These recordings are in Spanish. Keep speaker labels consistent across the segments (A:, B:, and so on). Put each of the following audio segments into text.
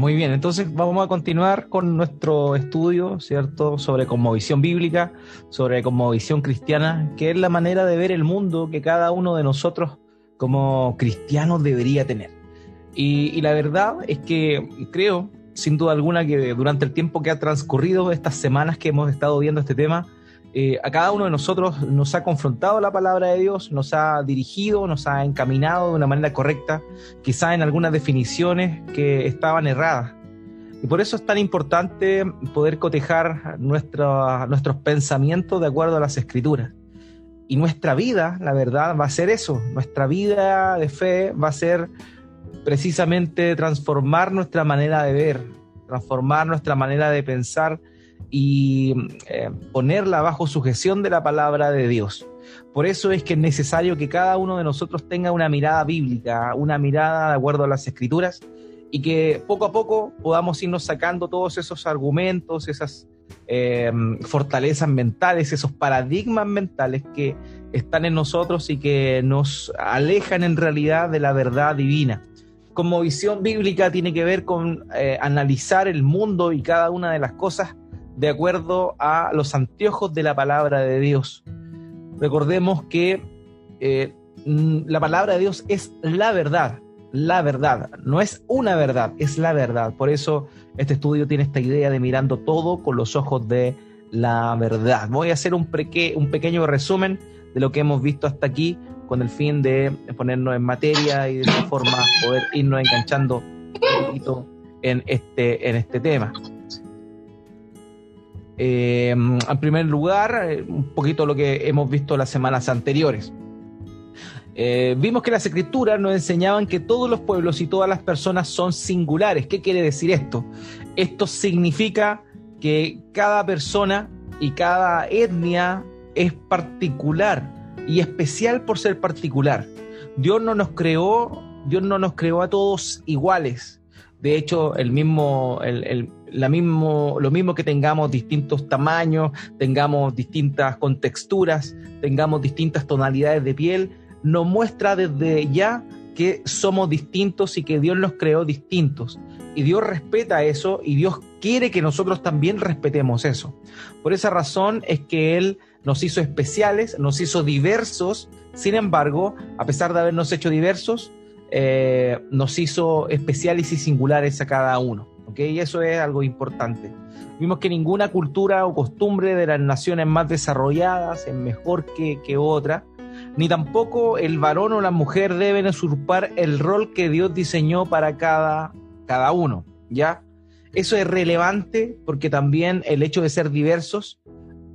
A: muy bien. Entonces vamos a continuar con nuestro estudio, ¿cierto? Sobre cosmovisión bíblica, sobre cosmovisión cristiana, que es la manera de ver el mundo que cada uno de nosotros como cristianos debería tener. Y, la verdad es que creo, sin duda alguna, que durante el tiempo que ha transcurrido, estas semanas que hemos estado viendo este tema, eh, a cada uno de nosotros nos ha confrontado la palabra de Dios, nos ha dirigido, nos ha encaminado de una manera correcta, quizá en algunas definiciones que estaban erradas. Y por eso es tan importante poder cotejar nuestros pensamientos de acuerdo a las escrituras. Y nuestra vida, la verdad, va a ser eso. Nuestra vida de fe va a ser precisamente transformar nuestra manera de ver, transformar nuestra manera de pensar y eh, ponerla bajo sujeción de la palabra de Dios. Por eso es que es necesario que cada uno de nosotros tenga una mirada bíblica, una mirada de acuerdo a las escrituras y que poco a poco podamos irnos sacando todos esos argumentos, esas eh, fortalezas mentales, esos paradigmas mentales que están en nosotros y que nos alejan en realidad de la verdad divina. Como visión bíblica tiene que ver con eh, analizar el mundo y cada una de las cosas de acuerdo a los anteojos de la palabra de Dios. Recordemos que eh, la palabra de Dios es la verdad, la verdad, no es una verdad, es la verdad. Por eso este estudio tiene esta idea de mirando todo con los ojos de la verdad. Voy a hacer un, un pequeño resumen de lo que hemos visto hasta aquí con el fin de ponernos en materia y de esa forma poder irnos enganchando un poquito en este, en este tema. Eh, en primer lugar, eh, un poquito lo que hemos visto las semanas anteriores. Eh, vimos que las escrituras nos enseñaban que todos los pueblos y todas las personas son singulares. ¿Qué quiere decir esto? Esto significa que cada persona y cada etnia es particular y especial por ser particular. Dios no nos creó, Dios no nos creó a todos iguales. De hecho, el mismo, el, lo mismo que tengamos distintos tamaños, tengamos distintas contexturas, tengamos distintas tonalidades de piel, nos muestra desde ya que somos distintos y que Dios nos creó distintos. Y Dios respeta eso y Dios quiere que nosotros también respetemos eso. Por esa razón es que Él nos hizo especiales, nos hizo diversos, sin embargo, a pesar de habernos hecho diversos, eh, nos hizo especiales y singulares a cada uno. Y eso es algo importante. Vimos que ninguna cultura o costumbre de las naciones más desarrolladas es mejor que, que otra, ni tampoco el varón o la mujer deben usurpar el rol que Dios diseñó para cada, cada uno, ¿ya? Eso es relevante porque también el hecho de ser diversos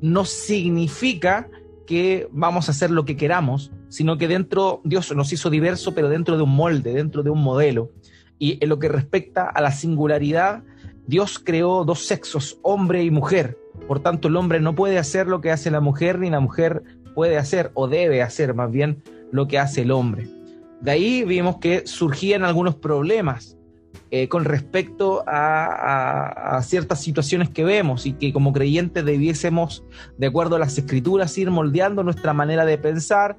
A: no significa que vamos a hacer lo que queramos, sino que dentro, Dios nos hizo diverso, pero dentro de un molde, dentro de un modelo. Y en lo que respecta a la singularidad, Dios creó dos sexos, hombre y mujer. Por tanto, el hombre no puede hacer lo que hace la mujer, ni la mujer puede hacer o debe hacer más bien lo que hace el hombre. De ahí vimos que surgían algunos problemas eh, con respecto a, a, ciertas situaciones que vemos y que como creyentes debiésemos, de acuerdo a las escrituras, ir moldeando nuestra manera de pensar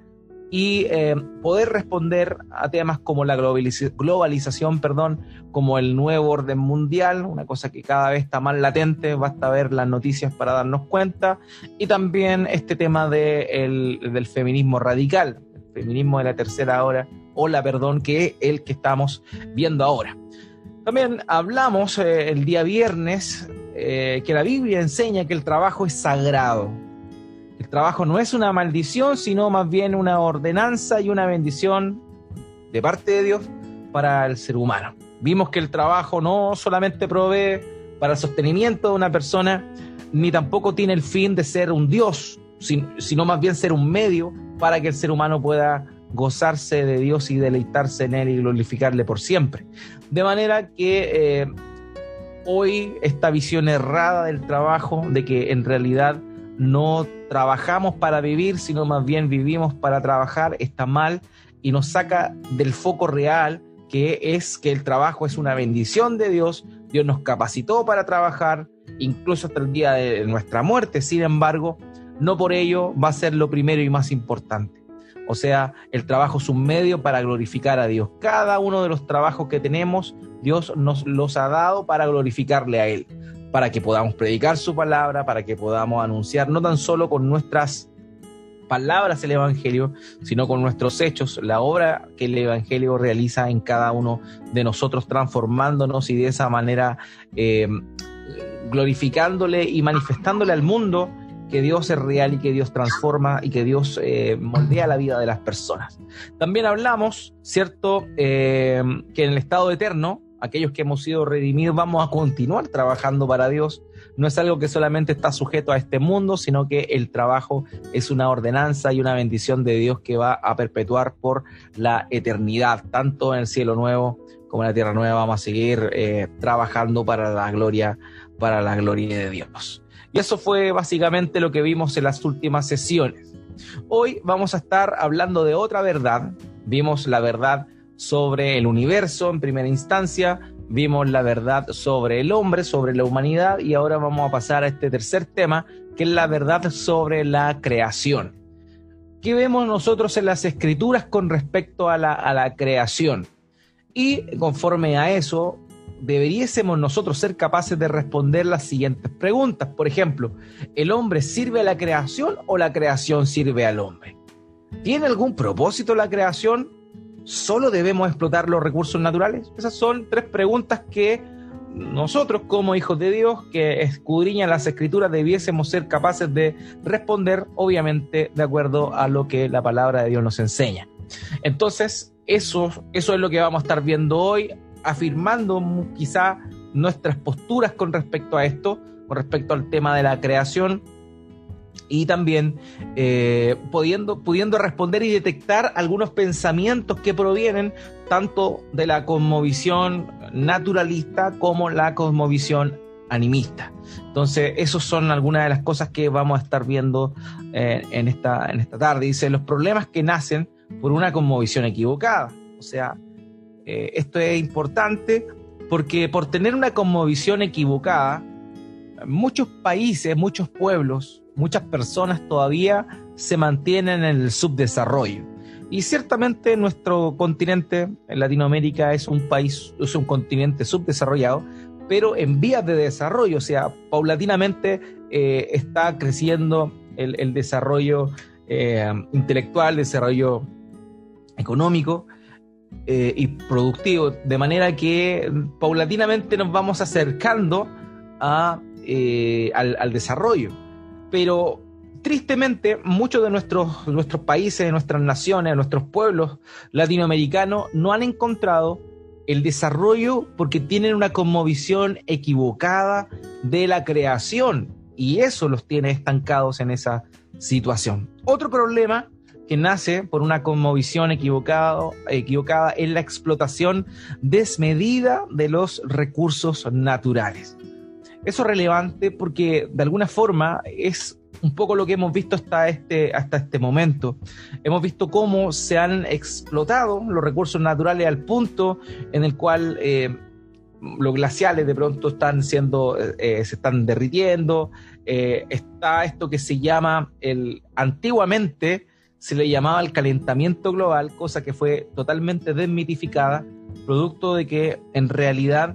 A: y eh, poder responder a temas como la globalización, perdón, como el nuevo orden mundial, una cosa que cada vez está más latente, basta ver las noticias para darnos cuenta, y también este tema de del feminismo radical, el feminismo de la tercera hora, la perdón, que es el que estamos viendo ahora. También hablamos eh, el día viernes eh, que la Biblia enseña que el trabajo es sagrado, el trabajo no es una maldición, sino más bien una ordenanza y una bendición de parte de Dios para el ser humano. Vimos que el trabajo no solamente provee para el sostenimiento de una persona, ni tampoco tiene el fin de ser un Dios, sino más bien ser un medio para que el ser humano pueda gozarse de Dios y deleitarse en Él y glorificarle por siempre. De manera que eh, hoy esta visión errada del trabajo, de que en realidad no trabajamos para vivir, sino más bien vivimos para trabajar, está mal y nos saca del foco real, que es que el trabajo es una bendición de Dios, Dios nos capacitó para trabajar, incluso hasta el día de nuestra muerte, sin embargo, no por ello va a ser lo primero y más importante. O sea, el trabajo es un medio para glorificar a Dios. Cada uno de los trabajos que tenemos Dios nos los ha dado para glorificarle a Él, para que podamos predicar su palabra, para que podamos anunciar no tan solo con nuestras palabras el Evangelio, sino con nuestros hechos, la obra que el Evangelio realiza en cada uno de nosotros, transformándonos y de esa manera eh, glorificándole y manifestándole al mundo que Dios es real y que Dios transforma y que Dios eh, moldea la vida de las personas. También hablamos, ¿cierto?, eh, que en el estado eterno, aquellos que hemos sido redimidos, vamos a continuar trabajando para Dios. No es algo que solamente está sujeto a este mundo, sino que el trabajo es una ordenanza y una bendición de Dios que va a perpetuar por la eternidad, tanto en el cielo nuevo como en la tierra nueva. Vamos a seguir eh, trabajando para la gloria, para la gloria de Dios. Y eso fue básicamente lo que vimos en las últimas sesiones. Hoy vamos a estar hablando de otra verdad. Vimos la verdad sobre el universo en primera instancia, vimos la verdad sobre el hombre, sobre la humanidad y ahora vamos a pasar a este tercer tema, que es la verdad sobre la creación. ¿Qué vemos nosotros en las escrituras con respecto a la, a la creación? Y conforme a eso, deberíamos nosotros ser capaces de responder las siguientes preguntas. Por ejemplo, ¿el hombre sirve a la creación o la creación sirve al hombre? ¿Tiene algún propósito la creación? ¿Solo debemos explotar los recursos naturales? Esas son tres preguntas que nosotros como hijos de Dios que escudriñan las escrituras debiésemos ser capaces de responder, obviamente, de acuerdo a lo que la palabra de Dios nos enseña. Entonces, eso, eso es lo que vamos a estar viendo hoy afirmando quizá nuestras posturas con respecto a esto, con respecto al tema de la creación y también eh, pudiendo, pudiendo responder y detectar algunos pensamientos que provienen tanto de la cosmovisión naturalista como la cosmovisión animista. Entonces, esas son algunas de las cosas que vamos a estar viendo eh, en, esta, en esta tarde. Dice, los problemas que nacen por una cosmovisión equivocada. O sea, eh, esto es importante porque por tener una cosmovisión equivocada, muchos países, muchos pueblos, muchas personas todavía se mantienen en el subdesarrollo. Y ciertamente nuestro continente, en Latinoamérica, es un país, es un continente subdesarrollado, pero en vías de desarrollo, o sea, paulatinamente eh, está creciendo el, desarrollo eh, intelectual, el desarrollo económico, eh, y productivo, de manera que paulatinamente nos vamos acercando a, eh, al, desarrollo. Pero tristemente, muchos de nuestros, nuestros países, nuestras naciones, nuestros pueblos latinoamericanos no han encontrado el desarrollo porque tienen una cosmovisión equivocada de la creación y eso los tiene estancados en esa situación. Otro problema que nace por una conmovisión equivocado, equivocada en la explotación desmedida de los recursos naturales. Eso es relevante porque de alguna forma es un poco lo que hemos visto hasta este, hasta este momento. Hemos visto cómo se han explotado los recursos naturales al punto en el cual eh, los glaciales de pronto están siendo, eh, se están derritiendo. Eh, está esto que se llama el antiguamente se le llamaba el calentamiento global, cosa que fue totalmente desmitificada, producto de que en realidad,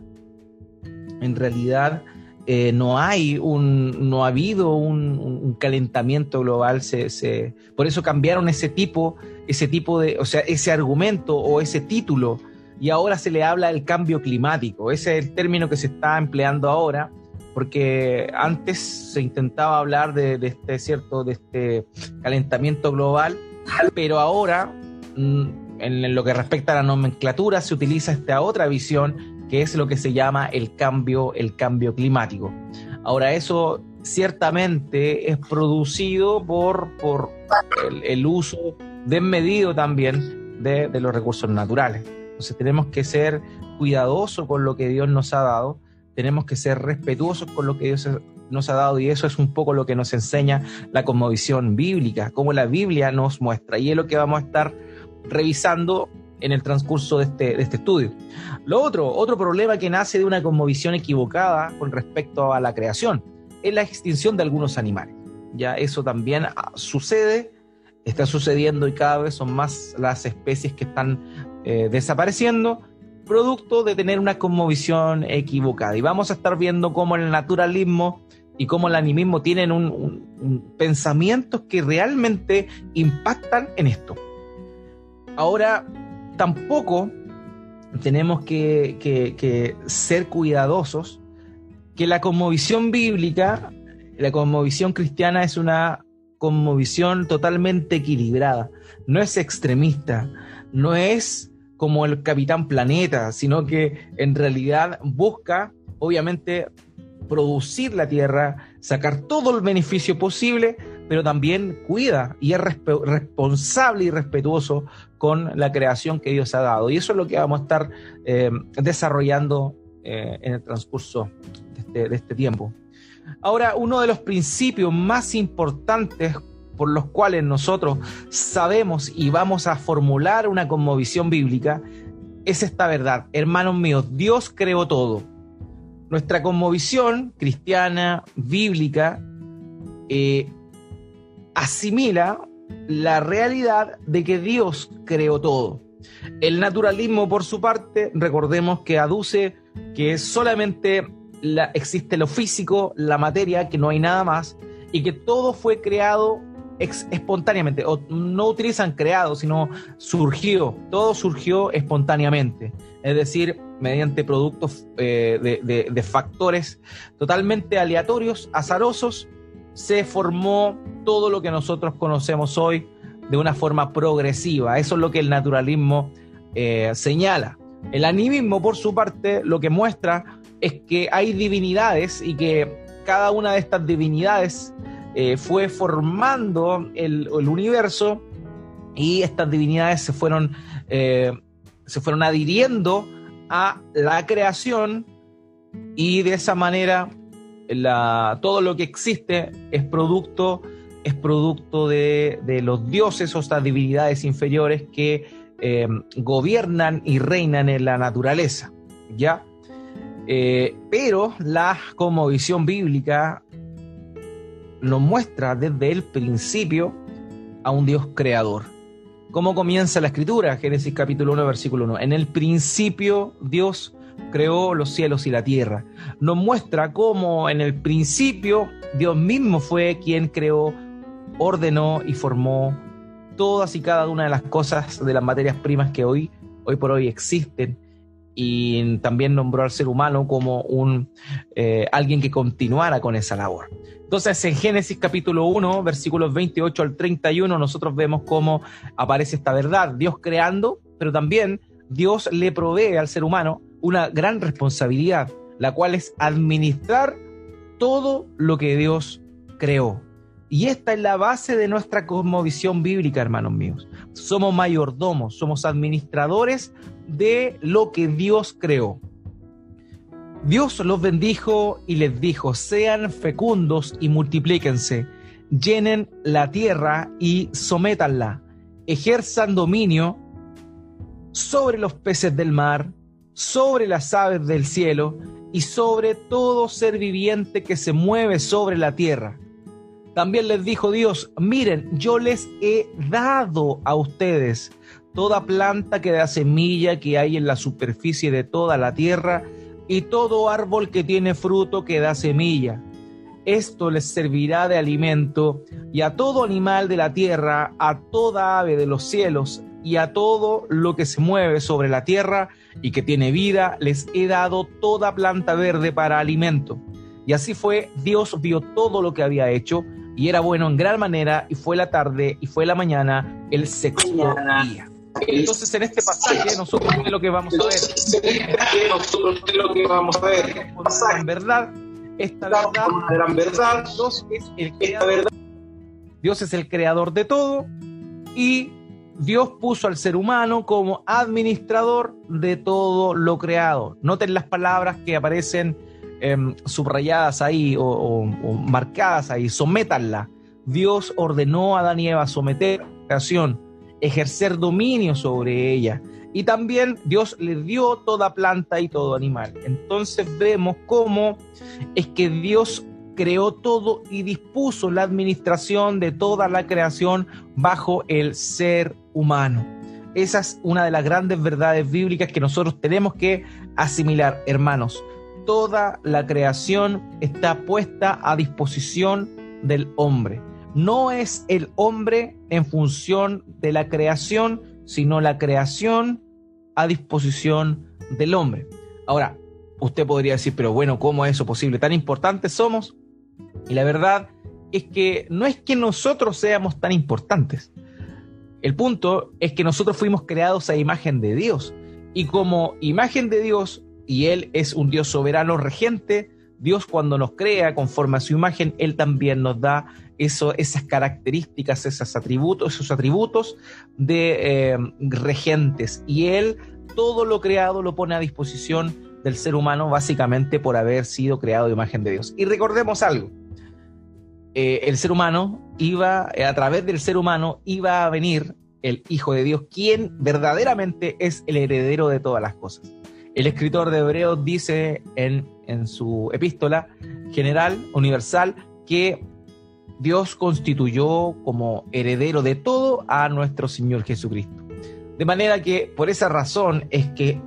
A: en realidad eh, no hay un, no ha habido un, calentamiento global, se, por eso cambiaron ese tipo, ese tipo de, o sea, ese argumento o ese título, y ahora se le habla del cambio climático, ese es el término que se está empleando ahora, porque antes se intentaba hablar de, este cierto de este calentamiento global, pero ahora mm, en lo que respecta a la nomenclatura se utiliza esta otra visión que es lo que se llama el cambio el cambio climático. Ahora eso ciertamente es producido por, por el, uso desmedido también de, de los recursos naturales. Entonces tenemos que ser cuidadosos con lo que Dios nos ha dado tenemos que ser respetuosos con lo que Dios nos ha dado y eso es un poco lo que nos enseña la cosmovisión bíblica, como la Biblia nos muestra y es lo que vamos a estar revisando en el transcurso de este, de este estudio. Lo otro, otro problema que nace de una cosmovisión equivocada con respecto a la creación es la extinción de algunos animales. Ya eso también ah, sucede, está sucediendo y cada vez son más las especies que están eh, desapareciendo producto de tener una cosmovisión equivocada. Y vamos a estar viendo cómo el naturalismo y cómo el animismo tienen un, pensamientos que realmente impactan en esto. Ahora, tampoco tenemos que, ser cuidadosos que la cosmovisión bíblica, la cosmovisión cristiana es una cosmovisión totalmente equilibrada, no es extremista, no es como el Capitán Planeta, sino que en realidad busca, obviamente, producir la tierra, sacar todo el beneficio posible, pero también cuida y es responsable y respetuoso con la creación que Dios ha dado. Y eso es lo que vamos a estar eh, desarrollando eh, en el transcurso este, de este tiempo. Ahora, uno de los principios más importantes por los cuales nosotros sabemos y vamos a formular una conmovisión bíblica es esta verdad. Hermanos míos, Dios creó todo. Nuestra conmovisión cristiana, bíblica, eh, asimila la realidad de que Dios creó todo. El naturalismo, por su parte, recordemos que aduce que solamente existe lo físico, la materia, que no hay nada más, y que todo fue creado espontáneamente, o no utilizan creado, sino surgió, todo surgió espontáneamente, es decir, mediante productos eh, de, factores totalmente aleatorios, azarosos, se formó todo lo que nosotros conocemos hoy de una forma progresiva. Eso es lo que el naturalismo eh, señala. El animismo, por su parte, lo que muestra es que hay divinidades y que cada una de estas divinidades eh, fue formando el, universo y estas divinidades se fueron, eh, se fueron adhiriendo a la creación y de esa manera la, todo lo que existe es producto, es producto de, los dioses o estas divinidades inferiores que eh, gobiernan y reinan en la naturaleza. ¿ya? pero la como visión bíblica nos muestra desde el principio a un Dios creador. ¿Cómo comienza la escritura? Génesis capítulo 1, versículo 1. En el principio Dios creó los cielos y la tierra. Nos muestra cómo en el principio Dios mismo fue quien creó, ordenó y formó todas y cada una de las cosas de las materias primas que hoy, hoy por hoy existen y también nombró al ser humano como un eh, alguien que continuara con esa labor. Entonces, en Génesis capítulo 1, versículos 28 al 31, nosotros vemos cómo aparece esta verdad, Dios creando, pero también Dios le provee al ser humano una gran responsabilidad, la cual es administrar todo lo que Dios creó. Y esta es la base de nuestra cosmovisión bíblica, hermanos míos. Somos mayordomos, somos administradores de lo que Dios creó. Dios los bendijo y les dijo, sean fecundos y multiplíquense, llenen la tierra y sométanla, ejerzan dominio sobre los peces del mar, sobre las aves del cielo y sobre todo ser viviente que se mueve sobre la tierra. También les dijo Dios, miren, yo les he dado a ustedes toda planta que da semilla que hay en la superficie de toda la tierra, y todo árbol que tiene fruto que da semilla. Esto les servirá de alimento, y a todo animal de la tierra, a toda ave de los cielos, y a todo lo que se mueve sobre la tierra y que tiene vida, les he dado toda planta verde para alimento. Y así fue, Dios vio todo lo que había hecho, y era bueno en gran manera, y fue la tarde, y fue la mañana, el sexto día. Entonces, en este pasaje, nosotros es lo que vamos a ver. En verdad, esta verdad, gran verdad, Dios es el creador. Dios es el creador de todo y Dios puso al ser humano como administrador de todo lo creado. Noten las palabras que aparecen em, subrayadas ahí o, marcadas ahí. Sométanla. Dios ordenó a Adán y Eva someter la creación ejercer dominio sobre ella. Y también Dios le dio toda planta y todo animal. Entonces vemos cómo es que Dios creó todo y dispuso la administración de toda la creación bajo el ser humano. Esa es una de las grandes verdades bíblicas que nosotros tenemos que asimilar, hermanos. Toda la creación está puesta a disposición del hombre. No es el hombre en función de la creación, sino la creación a disposición del hombre. Ahora, usted podría decir, pero bueno, ¿cómo es eso posible? ¿Tan importantes somos? Y la verdad es que no es que nosotros seamos tan importantes. El punto es que nosotros fuimos creados a imagen de Dios. Y como imagen de Dios, y Él es un Dios soberano regente, Dios cuando nos crea conforme a su imagen, Él también nos da eso, esas características, esos atributos, esos atributos de eh, regentes. Y Él todo lo creado lo pone a disposición del ser humano básicamente por haber sido creado de imagen de Dios. Y recordemos algo, eh, el ser humano iba, eh, a través del ser humano iba a venir el Hijo de Dios, quien verdaderamente es el heredero de todas las cosas. El escritor de Hebreos dice en, en su epístola general, universal, que Dios constituyó como heredero de todo a nuestro Señor Jesucristo. De manera que por esa razón es que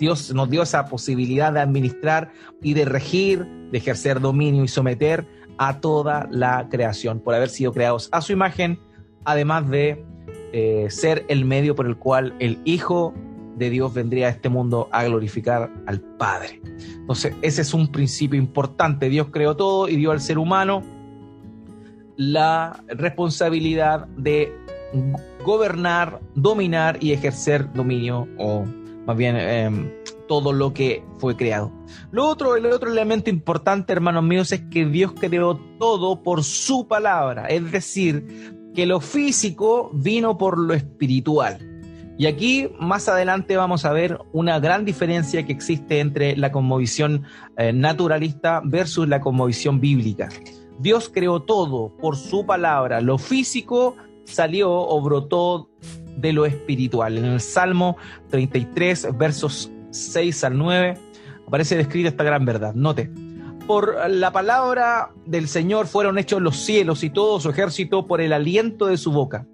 A: Dios nos dio esa posibilidad de administrar y de regir, de ejercer dominio y someter a toda la creación, por haber sido creados a su imagen, además de eh, ser el medio por el cual el Hijo de Dios vendría a este mundo a glorificar al Padre. Entonces, ese es un principio importante. Dios creó todo y dio al ser humano la responsabilidad de gobernar, dominar y ejercer dominio o más bien em, todo lo que fue creado. Lo otro, el otro elemento importante, hermanos míos, es que Dios creó todo por su palabra, es decir, que lo físico vino por lo espiritual. Y aquí más adelante vamos a ver una gran diferencia que existe entre la conmovisión eh, naturalista versus la conmovisión bíblica. Dios creó todo por su palabra, lo físico salió o brotó de lo espiritual. En el Salmo 33, versos 6 al 9, aparece descrita esta gran verdad. Note, por la palabra del Señor fueron hechos los cielos y todo su ejército por el aliento de su boca.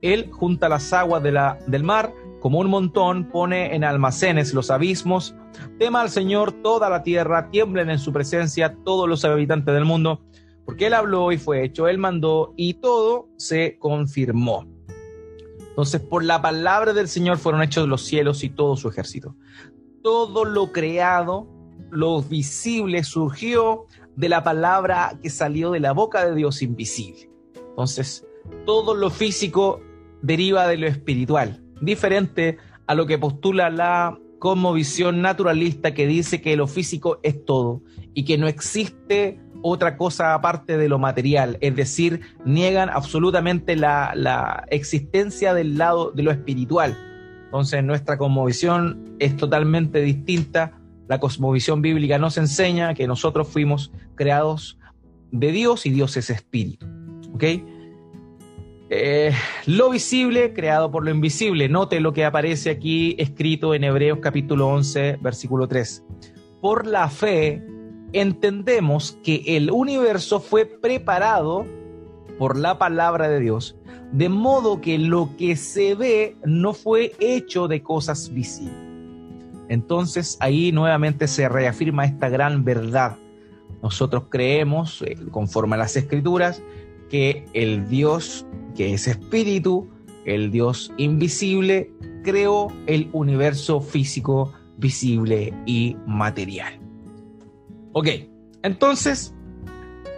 A: Él junta las aguas del mar como un montón, pone en almacenes los abismos. Tema al Señor toda la tierra, tiemblen en su presencia todos los habitantes del mundo, porque Él habló y fue hecho, Él mandó y todo se confirmó. Entonces, por la palabra del Señor fueron hechos los cielos y todo su ejército. Todo lo creado, lo visible, surgió de la palabra que salió de la boca de Dios invisible. Entonces, todo lo físico deriva de lo espiritual, diferente a lo que postula la visión naturalista que dice que lo físico es todo y que no existe otra cosa aparte de lo material, es decir, niegan absolutamente la, existencia del lado de lo espiritual. Entonces nuestra cosmovisión es totalmente distinta. La cosmovisión bíblica nos enseña que nosotros fuimos creados de Dios y Dios es espíritu. ¿Ok? Eh, lo visible creado por lo invisible. Note lo que aparece aquí escrito en Hebreos capítulo 11, versículo 3. Por la fe entendemos que el universo fue preparado por la palabra de Dios, de modo que lo que se ve no fue hecho de cosas visibles. Entonces ahí nuevamente se reafirma esta gran verdad. Nosotros creemos, eh, conforme a las escrituras, que el Dios que es espíritu, el Dios invisible, creó el universo físico, visible y material. Ok, entonces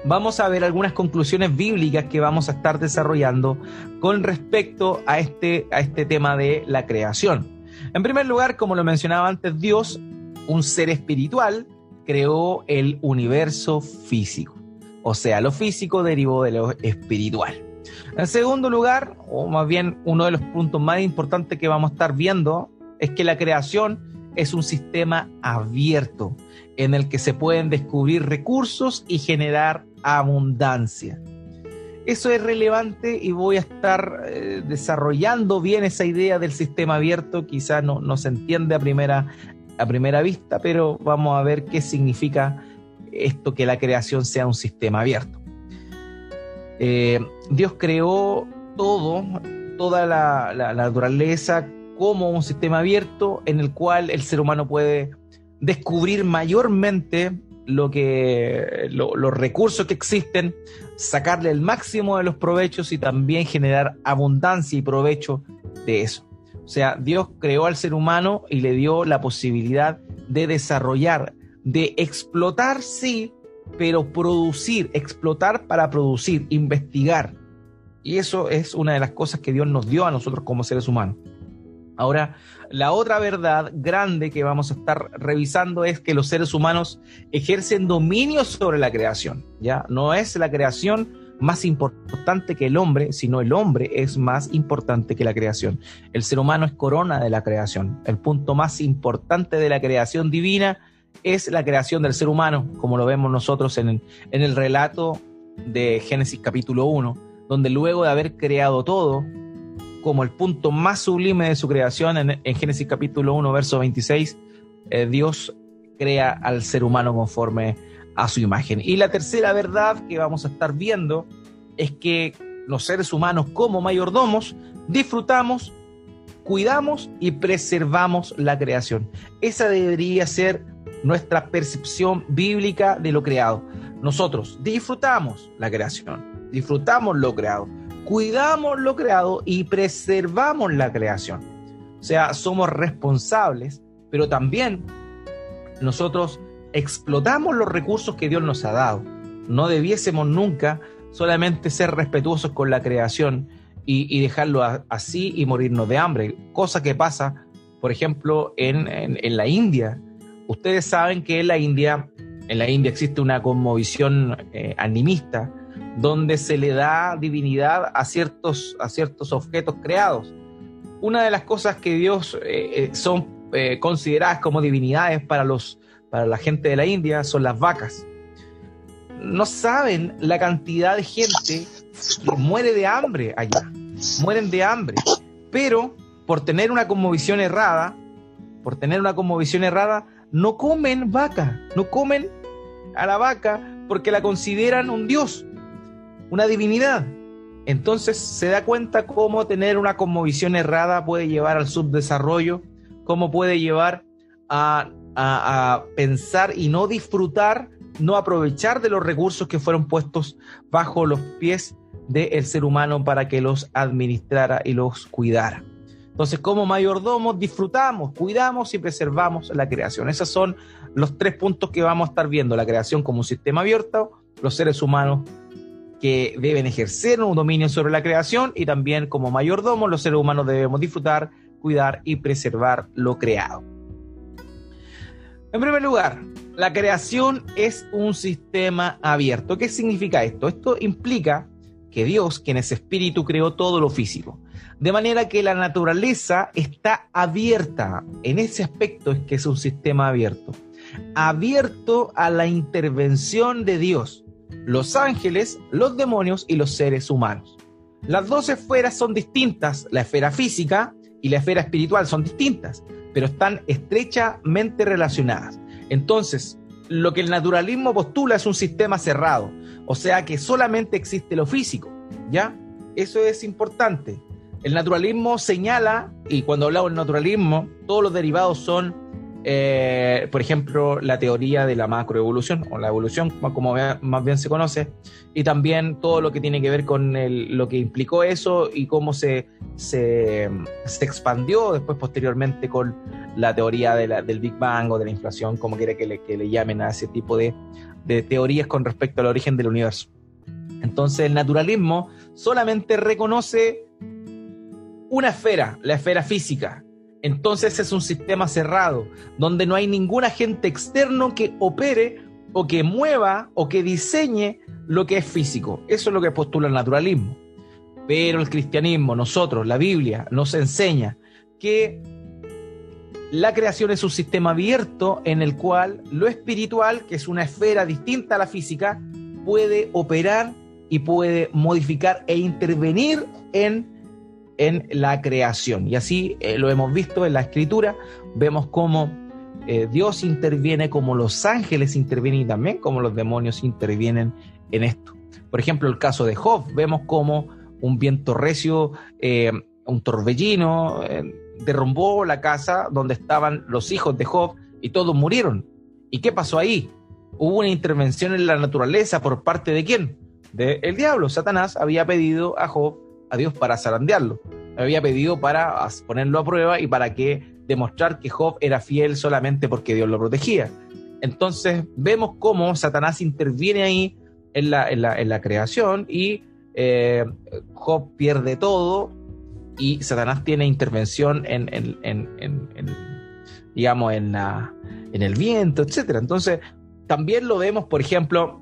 A: vamos a ver algunas conclusiones bíblicas que vamos a estar desarrollando con respecto a este, a este tema de la creación. En primer lugar, como lo mencionaba antes, Dios, un ser espiritual, creó el universo físico. O sea, lo físico derivó de lo espiritual. En segundo lugar, o más bien uno de los puntos más importantes que vamos a estar viendo, es que la creación es un sistema abierto en el que se pueden descubrir recursos y generar abundancia. Eso es relevante y voy a estar eh, desarrollando bien esa idea del sistema abierto. Quizás no, no se entiende a primera, a primera vista, pero vamos a ver qué significa esto que la creación sea un sistema abierto. Eh, Dios creó todo toda la, naturaleza como un sistema abierto en el cual el ser humano puede descubrir mayormente lo que los recursos que existen, sacarle el máximo de los provechos y también generar abundancia y provecho de eso. O sea, Dios creó al ser humano y le dio la posibilidad de desarrollar, de explotar, sí, pero producir, explotar para producir, investigar. Y eso es una de las cosas que Dios nos dio a nosotros como seres humanos. Ahora, la otra verdad grande que vamos a estar revisando es que los seres humanos ejercen dominio sobre la creación, ¿ya? No es la creación más importante que el hombre, sino el hombre es más importante que la creación. El ser humano es corona de la creación. El punto más importante de la creación divina es la creación del ser humano, como lo vemos nosotros en el, en el relato de Génesis capítulo 1, donde luego de haber creado todo, como el punto más sublime de su creación, en, Génesis capítulo 1, verso 26, eh, Dios crea al ser humano conforme a su imagen. Y la tercera verdad que vamos a estar viendo es que los seres humanos como mayordomos disfrutamos, cuidamos y preservamos la creación. Esa debería ser nuestra percepción bíblica de lo creado. Nosotros disfrutamos la creación, disfrutamos lo creado, cuidamos lo creado y preservamos la creación. O sea, somos responsables, pero también nosotros explotamos los recursos que Dios nos ha dado. No debiésemos nunca solamente ser respetuosos con la creación y, dejarlo así y morirnos de hambre, cosa que pasa, por ejemplo, en, la India. Ustedes saben que en la India, en la India existe una conmovisión eh, animista donde se le da divinidad a ciertos, a ciertos objetos creados. Una de las cosas que Dios eh, eh, son consideradas como divinidades para los para la gente de la India son las vacas. No saben la cantidad de gente que muere de hambre allá. Mueren de hambre. Pero por tener una conmovisión errada, por tener una conmovisión errada, no comen vaca, no comen a la vaca porque la consideran un dios, una divinidad. Entonces se da cuenta cómo tener una conmovisión errada puede llevar al subdesarrollo, cómo puede llevar a a, pensar y no disfrutar, no aprovechar de los recursos que fueron puestos bajo los pies del ser humano para que los administrara y los cuidara. Entonces, como mayordomos, disfrutamos, cuidamos y preservamos la creación. Esos son los tres puntos que vamos a estar viendo. La creación como un sistema abierto, los seres humanos que deben ejercer un dominio sobre la creación y también como mayordomos, los seres humanos debemos disfrutar, cuidar y preservar lo creado. En primer lugar, la creación es un sistema abierto. ¿Qué significa esto? Esto implica que Dios, quien es espíritu, creó todo lo físico. De manera que la naturaleza está abierta. En ese aspecto es que es un sistema abierto. Abierto a la intervención de Dios, los ángeles, los demonios y los seres humanos. Las dos esferas son distintas. La esfera física y la esfera espiritual son distintas pero están estrechamente relacionadas. Entonces, lo que el naturalismo postula es un sistema cerrado, o sea que solamente existe lo físico, ¿ya? Eso es importante. El naturalismo señala, y cuando hablamos del naturalismo, todos los derivados son eh, por ejemplo, la teoría de la macroevolución o la evolución, como más bien se conoce, y también todo lo que tiene que ver con lo que implicó eso y cómo se, se, expandió después posteriormente con la teoría del Big Bang o de la inflación, como quiera que le, que le llamen a ese tipo de, de teorías con respecto al origen del universo. Entonces el naturalismo solamente reconoce una esfera, la esfera física, entonces es un sistema cerrado, donde no hay ningún agente externo que opere o que mueva o que diseñe lo que es físico. Eso es lo que postula el naturalismo. Pero el cristianismo, nosotros, la Biblia, nos enseña que la creación es un sistema abierto en el cual lo espiritual, que es una esfera distinta a la física, puede operar y puede modificar e intervenir en en la creación. Y así eh, lo hemos visto en la escritura, vemos cómo eh, Dios interviene, como los ángeles intervienen y también como los demonios intervienen en esto. Por ejemplo, el caso de Job, vemos cómo un viento recio, eh, un torbellino, derrumbó la casa donde estaban los hijos de Job y todos murieron. ¿Y qué pasó ahí? Hubo una intervención en la naturaleza por parte de quién? De el diablo. Satanás había pedido a Job, a Dios, para zarandearlo. Había pedido para ponerlo a prueba y para que demostrar que Job era fiel solamente porque Dios lo protegía. Entonces vemos cómo Satanás interviene ahí en la, en la, creación y eh, Job pierde todo y Satanás tiene intervención en, digamos, en, la, en el viento, etc. Entonces también lo vemos, por ejemplo,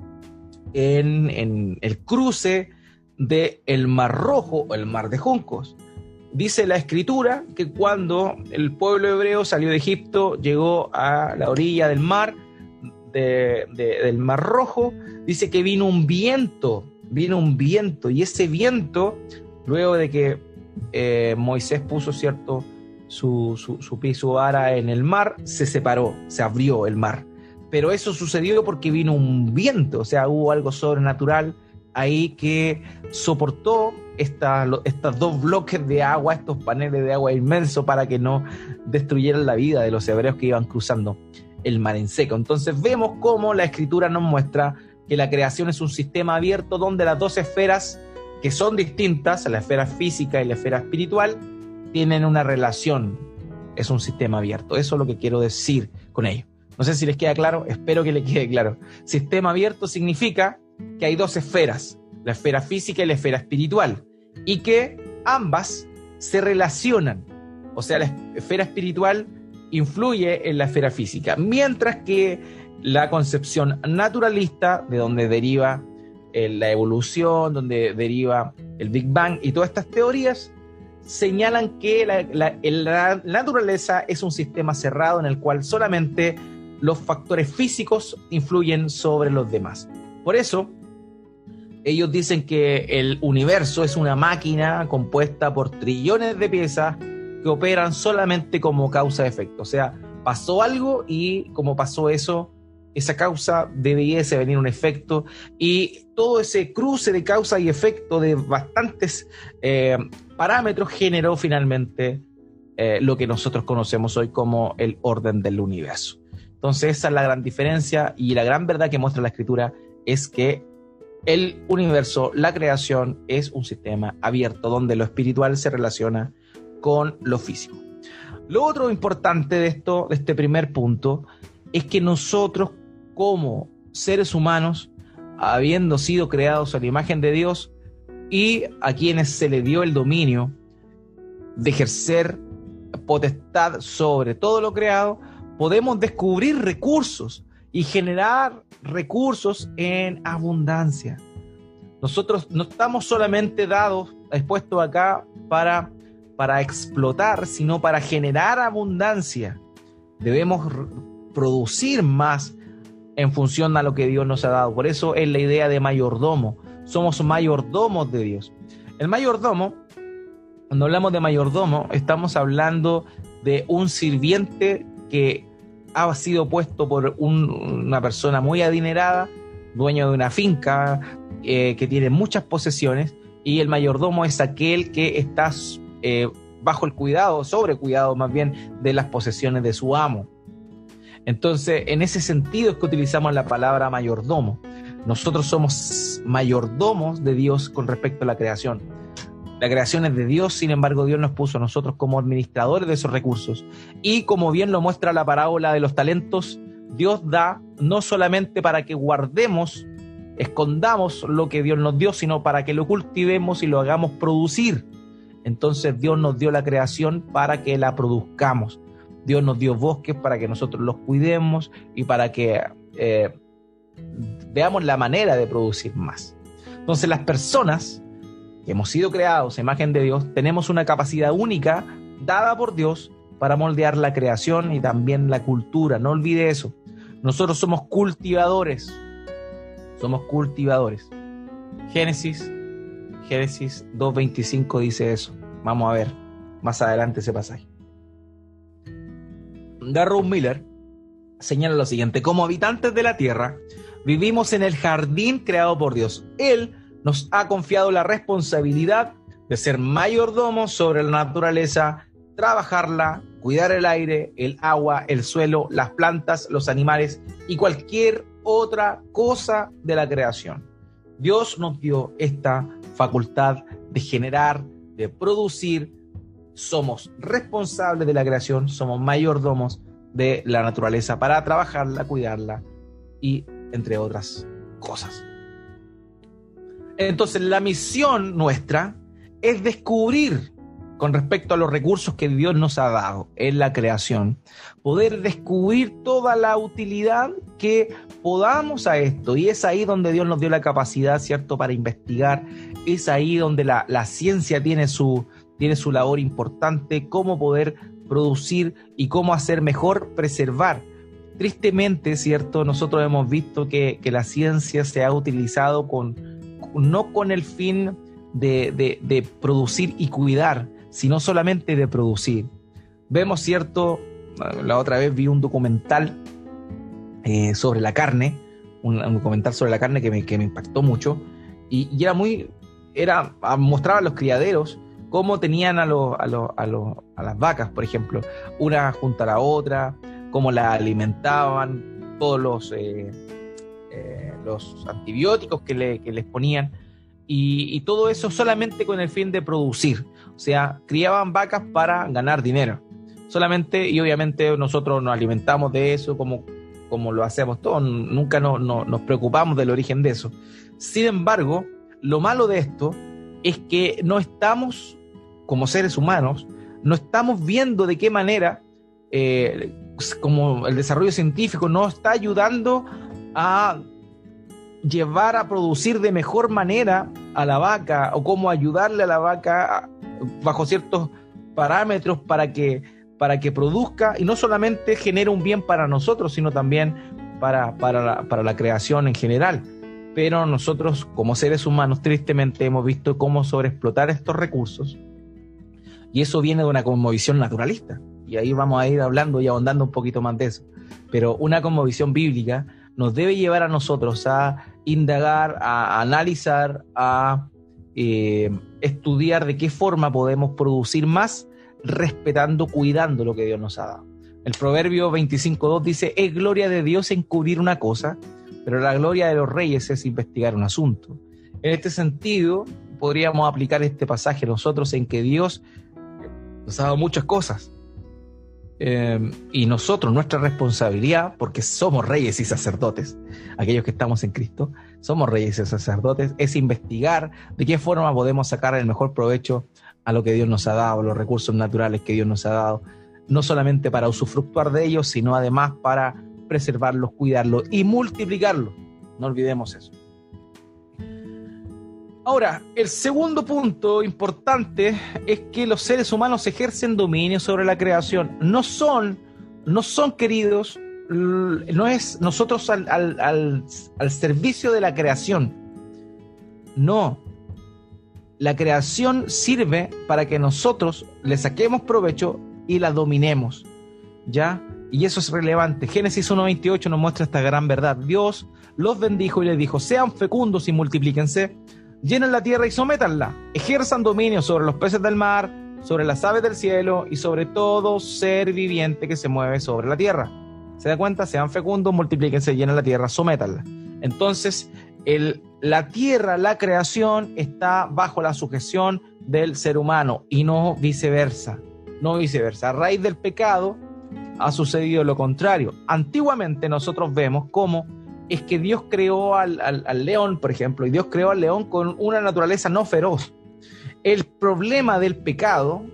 A: en, el cruce del el Mar Rojo o el Mar de Juncos. Dice la escritura que cuando el pueblo hebreo salió de Egipto, llegó a la orilla del mar, del Mar Rojo, dice que vino un viento, vino un viento, y ese viento, luego de que eh, Moisés puso cierto su, su, su piso ara en el mar, se separó, se abrió el mar. Pero eso sucedió porque vino un viento, o sea, hubo algo sobrenatural ahí que soportó estos dos bloques de agua, estos paneles de agua inmensos para que no destruyeran la vida de los hebreos que iban cruzando el mar en seco. Entonces vemos cómo la escritura nos muestra que la creación es un sistema abierto donde las dos esferas que son distintas, la esfera física y la esfera espiritual, tienen una relación. Es un sistema abierto. Eso es lo que quiero decir con ello. No sé si les queda claro, espero que les quede claro. Sistema abierto significa que hay dos esferas, la esfera física y la esfera espiritual, y que ambas se relacionan. O sea, la esfera espiritual influye en la esfera física, mientras que la concepción naturalista, de donde deriva eh, la evolución, donde deriva el Big Bang y todas estas teorías, señalan que la, la, naturaleza es un sistema cerrado en el cual solamente los factores físicos influyen sobre los demás. Por eso, ellos dicen que el universo es una máquina compuesta por trillones de piezas que operan solamente como causa-efecto. O sea, pasó algo y como pasó eso, esa causa debiese venir un efecto y todo ese cruce de causa y efecto de bastantes eh, parámetros generó finalmente eh, lo que nosotros conocemos hoy como el orden del universo. Entonces esa es la gran diferencia y la gran verdad que muestra la escritura es que el universo, la creación, es un sistema abierto donde lo espiritual se relaciona con lo físico. Lo otro importante de esto, de este primer punto, es que nosotros como seres humanos, habiendo sido creados a la imagen de Dios y a quienes se le dio el dominio de ejercer potestad sobre todo lo creado, podemos descubrir recursos y generar recursos en abundancia. Nosotros no estamos solamente dados, expuestos acá para, para explotar, sino para generar abundancia. Debemos producir más en función a lo que Dios nos ha dado. Por eso es la idea de mayordomo. Somos mayordomos de Dios. El mayordomo, cuando hablamos de mayordomo, estamos hablando de un sirviente que ha sido puesto por una persona muy adinerada, dueño de una finca eh, que tiene muchas posesiones, y el mayordomo es aquel que está eh, bajo el cuidado, sobre cuidado más bien, de las posesiones de su amo. Entonces, en ese sentido es que utilizamos la palabra mayordomo. Nosotros somos mayordomos de Dios con respecto a la creación. La creación es de Dios, sin embargo Dios nos puso a nosotros como administradores de esos recursos. Y como bien lo muestra la parábola de los talentos, Dios da no solamente para que guardemos, escondamos lo que Dios nos dio, sino para que lo cultivemos y lo hagamos producir. Entonces Dios nos dio la creación para que la produzcamos. Dios nos dio bosques para que nosotros los cuidemos y para que eh, veamos la manera de producir más. Entonces las personas hemos sido creados imagen de Dios, tenemos una capacidad única dada por Dios para moldear la creación y también la cultura. No olvide eso. Nosotros somos cultivadores. Somos cultivadores. Génesis, Génesis 2.25 dice eso. Vamos a ver más adelante ese pasaje. Darrow Miller señala lo siguiente, como habitantes de la tierra, vivimos en el jardín creado por Dios. Él nos ha confiado la responsabilidad de ser mayordomos sobre la naturaleza, trabajarla, cuidar el aire, el agua, el suelo, las plantas, los animales y cualquier otra cosa de la creación. Dios nos dio esta facultad de generar, de producir. Somos responsables de la creación, somos mayordomos de la naturaleza para trabajarla, cuidarla y entre otras cosas. Entonces la misión nuestra es descubrir con respecto a los recursos que Dios nos ha dado en la creación, poder descubrir toda la utilidad que podamos a esto. Y es ahí donde Dios nos dio la capacidad, ¿cierto?, para investigar. Es ahí donde la, ciencia tiene su, tiene su labor importante, cómo poder producir y cómo hacer mejor preservar. Tristemente, ¿cierto? Nosotros hemos visto que, que la ciencia se ha utilizado con, no con el fin de, de, producir y cuidar, sino solamente de producir. Vemos, ¿cierto? La otra vez vi un documental eh, sobre la carne, un, documental sobre la carne que me, que me impactó mucho, y, era muy, era, mostraba a los criaderos cómo tenían a, a, a, a las vacas, por ejemplo, una junto a la otra, cómo la alimentaban, todos los, eh, los antibióticos que, le, que les ponían y, todo eso solamente con el fin de producir. O sea, criaban vacas para ganar dinero. Solamente, y obviamente nosotros nos alimentamos de eso como, como lo hacemos todos, nunca nos preocupamos del origen de eso. Sin embargo, lo malo de esto es que no estamos, como seres humanos, no estamos viendo de qué manera, eh, como el desarrollo científico nos está ayudando a llevar a producir de mejor manera a la vaca o cómo ayudarle a la vaca bajo ciertos parámetros para que, para que produzca y no solamente genere un bien para nosotros, sino también para, para, la, para la creación en general. Pero nosotros como seres humanos tristemente hemos visto cómo sobreexplotar estos recursos y eso viene de una conmovisión naturalista. Y ahí vamos a ir hablando y ahondando un poquito más de eso. Pero una conmovisión bíblica nos debe llevar a nosotros a indagar, a analizar, a eh, estudiar de qué forma podemos producir más respetando, cuidando lo que Dios nos ha dado. El proverbio 25.2 dice, es gloria de Dios encubrir una cosa, pero la gloria de los reyes es investigar un asunto. En este sentido, podríamos aplicar este pasaje nosotros en que Dios nos ha dado muchas cosas, Em, y nosotros, nuestra responsabilidad, porque somos reyes y sacerdotes, aquellos que estamos en Cristo, somos reyes y sacerdotes, es investigar de qué forma podemos sacar el mejor provecho a lo que Dios nos ha dado, los recursos naturales que Dios nos ha dado, no solamente para usufructuar de ellos, sino además para preservarlos, cuidarlos y multiplicarlos. No olvidemos eso. Ahora, el segundo punto importante es que los seres humanos ejercen dominio sobre la creación. No son, no son queridos, no es nosotros al, servicio de la creación. No. La creación sirve para que nosotros le saquemos provecho y la dominemos. ¿Ya? Y eso es relevante. Génesis 1.28 nos muestra esta gran verdad. Dios los bendijo y les dijo, sean fecundos y multiplíquense llenen la tierra y sométanla, ejerzan dominio sobre los peces del mar, sobre las aves del cielo y sobre todo ser viviente que se mueve sobre la tierra. ¿Se da cuenta? Sean fecundos, multiplíquense, llenen la tierra, sométanla. Entonces, el, la tierra, la creación, está bajo la sujeción del ser humano y no viceversa. No viceversa. A raíz del pecado ha sucedido lo contrario. Antiguamente nosotros vemos cómo es que Dios creó al, león, por ejemplo, y Dios creó al león con una naturaleza no feroz. El problema del pecado,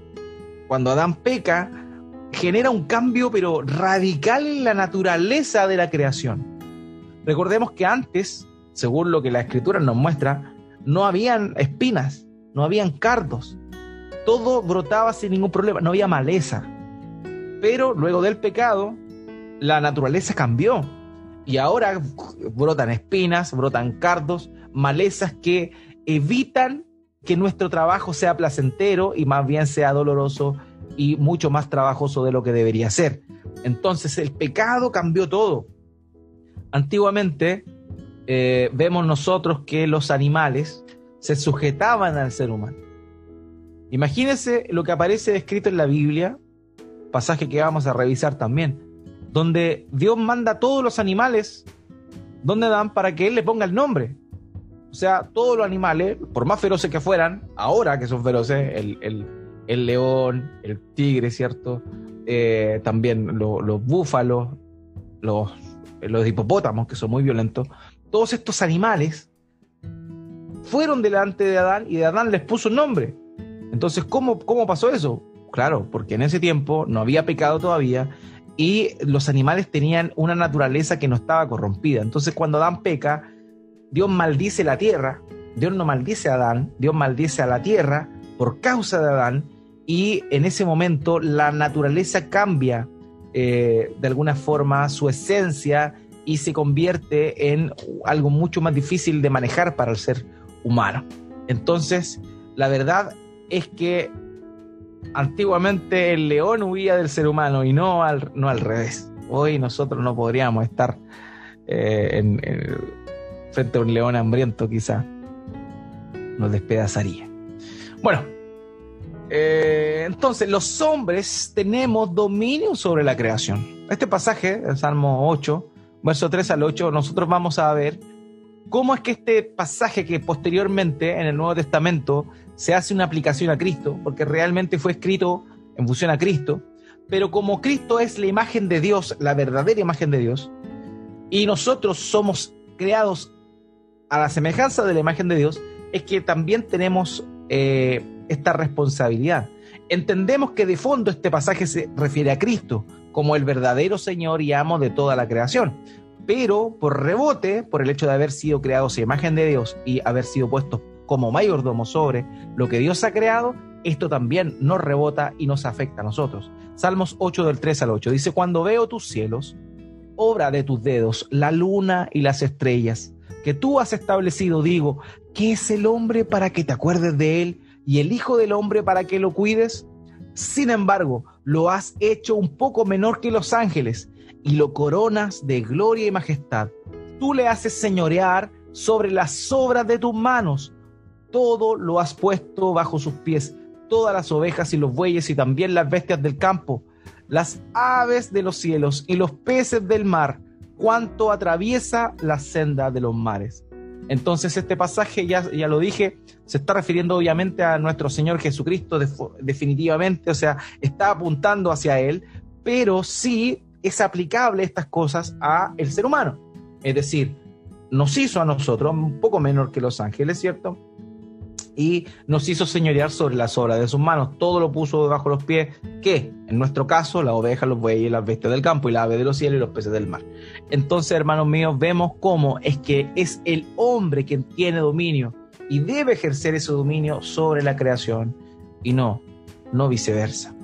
A: cuando Adán peca, genera un cambio pero radical en la naturaleza de la creación. Recordemos que antes, según lo que la escritura nos muestra, no habían espinas, no habían cardos, todo brotaba sin ningún problema, no había maleza. Pero luego del pecado, la naturaleza cambió y ahora brotan espinas, brotan cardos, malezas que evitan que nuestro trabajo sea placentero y más bien sea doloroso y mucho más trabajoso de lo que debería ser. Entonces el pecado cambió todo. Antiguamente eh, vemos nosotros que los animales se sujetaban al ser humano. Imagínense lo que aparece escrito en la Biblia, pasaje que vamos a revisar también, donde Dios manda a todos los animales, donde dan para que Él le ponga el nombre. O sea, todos los animales, por más feroces que fueran, ahora que son feroces, el, león, el tigre, ¿cierto? Eh, también los búfalos, los, los hipopótamos, que son muy violentos, todos estos animales fueron delante de Adán y de Adán les puso un nombre. Entonces, ¿cómo, ¿cómo pasó eso? Claro, porque en ese tiempo no había pecado todavía y los animales tenían una naturaleza que no estaba corrompida. Entonces, cuando Adán peca, Dios maldice la tierra, Dios no maldice a Adán, Dios maldice a la tierra por causa de Adán y en ese momento la naturaleza cambia eh, de alguna forma su esencia y se convierte en algo mucho más difícil de manejar para el ser humano. Entonces, la verdad es que antiguamente el león huía del ser humano y no al, no al revés. Hoy nosotros no podríamos estar eh, en, frente a un león hambriento, quizá nos despedazaría. Bueno, eh, entonces los hombres tenemos dominio sobre la creación. Este pasaje, el Salmo 8, verso 3 al 8, nosotros vamos a ver cómo es que este pasaje que posteriormente en el Nuevo Testamento se hace una aplicación a Cristo, porque realmente fue escrito en función a Cristo, pero como Cristo es la imagen de Dios, la verdadera imagen de Dios, y nosotros somos creados a la semejanza de la imagen de Dios, es que también tenemos eh, esta responsabilidad. Entendemos que de fondo este pasaje se refiere a Cristo como el verdadero Señor y amo de toda la creación, pero por rebote, por el hecho de haber sido creados a imagen de Dios y haber sido puestos como mayordomo sobre lo que Dios ha creado, esto también nos rebota y nos afecta a nosotros. Salmos 8 del 3 al 8 dice, cuando veo tus cielos, obra de tus dedos, la luna y las estrellas, que tú has establecido, digo, ¿qué es el hombre para que te acuerdes de él y el Hijo del Hombre para que lo cuides? Sin embargo, lo has hecho un poco menor que los ángeles y lo coronas de gloria y majestad. Tú le haces señorear sobre las obras de tus manos todo lo has puesto bajo sus pies, todas las ovejas y los bueyes y también las bestias del campo, las aves de los cielos y los peces del mar, cuanto atraviesa la senda de los mares. Entonces este pasaje, ya, ya lo dije, se está refiriendo obviamente a nuestro Señor Jesucristo definitivamente, o sea, está apuntando hacia Él, pero sí es aplicable estas cosas a el ser humano. Es decir, nos hizo a nosotros un poco menor que los ángeles, ¿cierto? Y nos hizo señorear sobre las obras de sus manos. Todo lo puso debajo de los pies, que en nuestro caso, la oveja, los bueyes, las bestias del campo y la ave de los cielos y los peces del mar. Entonces, hermanos míos, vemos cómo es que es el hombre quien tiene dominio y debe ejercer ese dominio sobre la creación y no, no viceversa.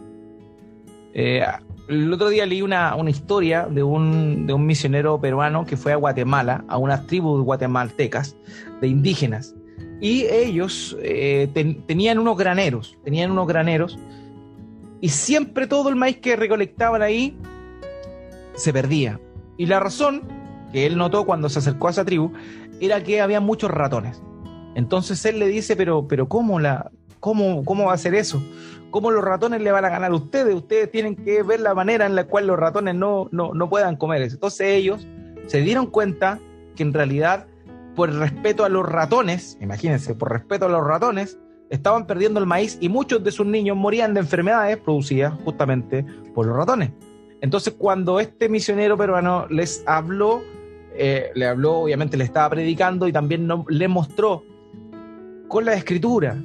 A: Eh, el otro día leí una, una historia de un, de un misionero peruano que fue a Guatemala, a unas tribus guatemaltecas de indígenas y ellos eh, tenían unos graneros, tenían unos graneros, y siempre todo el maíz que recolectaban ahí se perdía. Y la razón que él notó cuando se acercó a esa tribu era que había muchos ratones. Entonces él le dice, pero, pero ¿cómo, la, cómo, ¿cómo va a ser eso? ¿Cómo los ratones le van a ganar a ustedes? Ustedes tienen que ver la manera en la cual los ratones no, no, no puedan comer eso. Entonces ellos se dieron cuenta que en realidad por respeto a los ratones, imagínense, por respeto a los ratones, estaban perdiendo el maíz y muchos de sus niños morían de enfermedades producidas justamente por los ratones. Entonces, cuando este misionero peruano les habló, eh, le habló, obviamente le estaba predicando y también no, le mostró con la escritura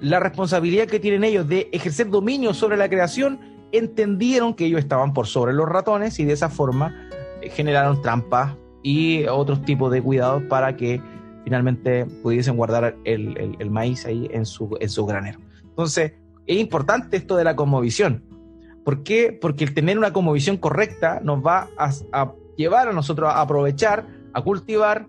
A: la responsabilidad que tienen ellos de ejercer dominio sobre la creación, entendieron que ellos estaban por sobre los ratones y de esa forma eh, generaron trampas y otros tipos de cuidados para que finalmente pudiesen guardar el, maíz ahí en su, en su granero. Entonces, es importante esto de la cosmovisión. ¿Por qué? Porque el tener una cosmovisión correcta nos va a, llevar a nosotros a aprovechar, a cultivar,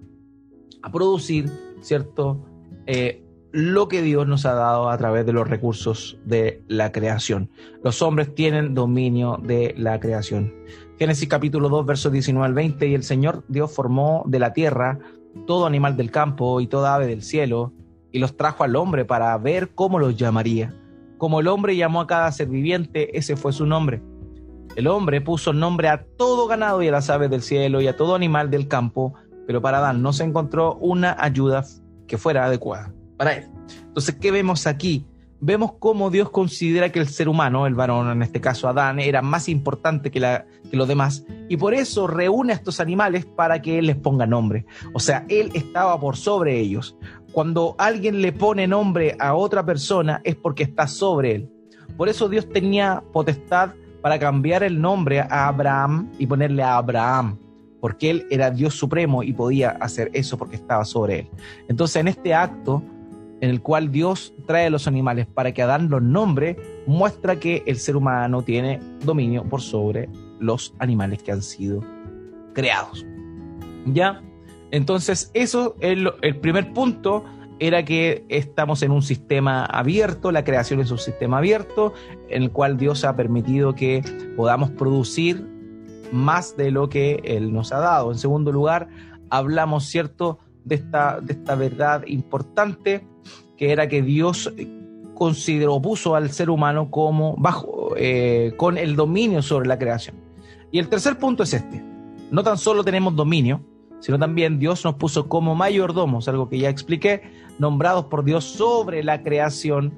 A: a producir, ¿cierto? Eh, lo que Dios nos ha dado a través de los recursos de la creación. Los hombres tienen dominio de la creación. Génesis capítulo 2, versos 19 al 20, y el Señor Dios formó de la tierra todo animal del campo y toda ave del cielo y los trajo al hombre para ver cómo los llamaría. Como el hombre llamó a cada ser viviente, ese fue su nombre. El hombre puso nombre a todo ganado y a las aves del cielo y a todo animal del campo, pero para Adán no se encontró una ayuda que fuera adecuada para él. Entonces, ¿qué vemos aquí? Vemos cómo Dios considera que el ser humano, el varón, en este caso Adán, era más importante que, la, que los demás, y por eso reúne a estos animales para que Él les ponga nombre. O sea, Él estaba por sobre ellos. Cuando alguien le pone nombre a otra persona es porque está sobre Él. Por eso Dios tenía potestad para cambiar el nombre a Abraham y ponerle a Abraham, porque él era Dios supremo y podía hacer eso porque estaba sobre él. Entonces en este acto en el cual Dios trae a los animales para que Adán los nombre, muestra que el ser humano tiene dominio por sobre los animales que han sido creados. ¿Ya? Entonces eso es el primer punto era que estamos en un sistema abierto, la creación es un sistema abierto, en el cual Dios ha permitido que podamos producir más de lo que Él nos ha dado. En segundo lugar, hablamos, ¿cierto?, de esta, de esta verdad importante, que era que Dios consideró, puso al ser humano como bajo, eh, con el dominio sobre la creación. Y el tercer punto es este. No tan solo tenemos dominio, sino también Dios nos puso como mayordomos, algo que ya expliqué, nombrados por Dios sobre la creación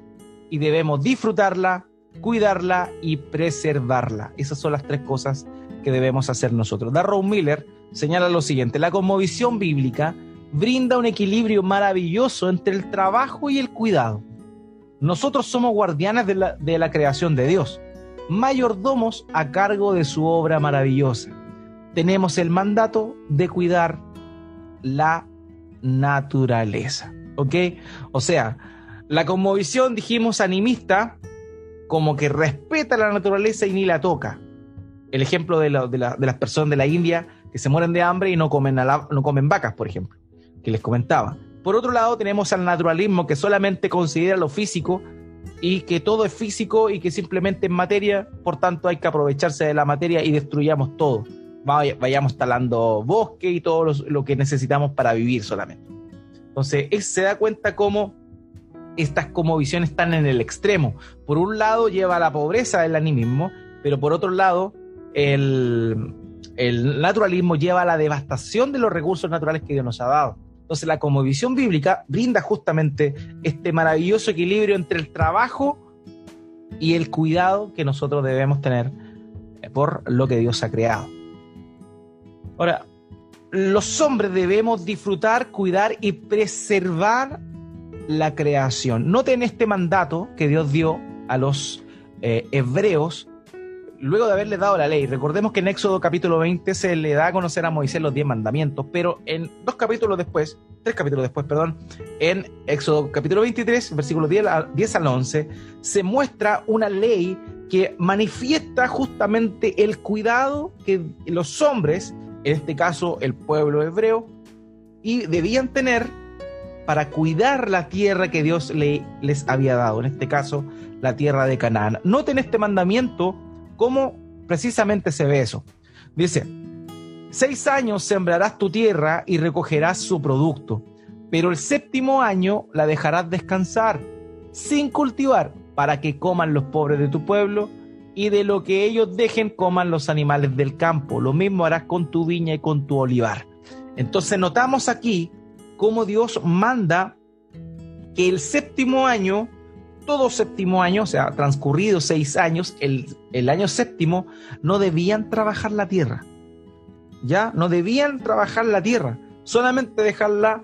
A: y debemos disfrutarla, cuidarla y preservarla. Esas son las tres cosas que debemos hacer nosotros. Darrow Miller señala lo siguiente, la conmovisión bíblica brinda un equilibrio maravilloso entre el trabajo y el cuidado. Nosotros somos guardianes de la, de la creación de Dios, mayordomos a cargo de su obra maravillosa. Tenemos el mandato de cuidar la naturaleza. ¿ok? O sea, la conmovisión, dijimos, animista, como que respeta la naturaleza y ni la toca. El ejemplo de, las personas de la India que se mueren de hambre y no comen, no comen vacas, por ejemplo, que les comentaba. Por otro lado, tenemos al naturalismo que solamente considera lo físico y que todo es físico y que simplemente es materia, por tanto hay que aprovecharse de la materia y destruyamos todo. Vayamos talando bosque y todo lo que necesitamos para vivir solamente. Entonces, se da cuenta cómo estas como visiones están en el extremo. Por un lado lleva a la pobreza del animismo, pero por otro lado el, naturalismo lleva a la devastación de los recursos naturales que Dios nos ha dado. Entonces la visión bíblica brinda justamente este maravilloso equilibrio entre el trabajo y el cuidado que nosotros debemos tener por lo que Dios ha creado. Ahora, los hombres debemos disfrutar, cuidar y preservar la creación. Noten este mandato que Dios dio a los eh, hebreos luego de haberle dado la ley. Recordemos que en Éxodo capítulo 20 se le da a conocer a Moisés los diez mandamientos, pero en dos capítulos después, tres capítulos después, perdón, en Éxodo capítulo 23, versículos 10, 10 al 11, se muestra una ley que manifiesta justamente el cuidado que los hombres en este caso el pueblo hebreo, y debían tener para cuidar la tierra que Dios le, les había dado, en este caso la tierra de Canaán. Noten este mandamiento, cómo precisamente se ve eso. Dice, seis años sembrarás tu tierra y recogerás su producto, pero el séptimo año la dejarás descansar, sin cultivar, para que coman los pobres de tu pueblo y de lo que ellos dejen coman los animales del campo. Lo mismo harás con tu viña y con tu olivar. Entonces notamos aquí cómo Dios manda que el séptimo año, todo séptimo año, o sea, transcurridos seis años, el, el año séptimo, no debían trabajar la tierra. Ya, no debían trabajar la tierra, solamente dejarla,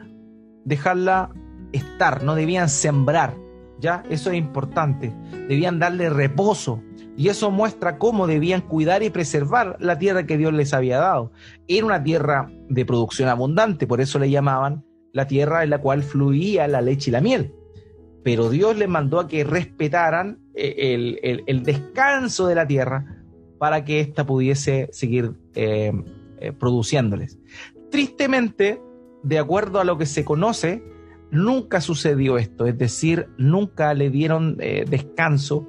A: dejarla estar, no debían sembrar. Ya, eso es importante. Debían darle reposo, y eso muestra cómo debían cuidar y preservar la tierra que Dios les había dado. Era una tierra de producción abundante, por eso le llamaban la tierra en la cual fluía la leche y la miel. Pero Dios les mandó a que respetaran eh, el, descanso de la tierra para que ésta pudiese seguir eh, eh, produciéndoles. Tristemente, de acuerdo a lo que se conoce, nunca sucedió esto, es decir, nunca le dieron descanso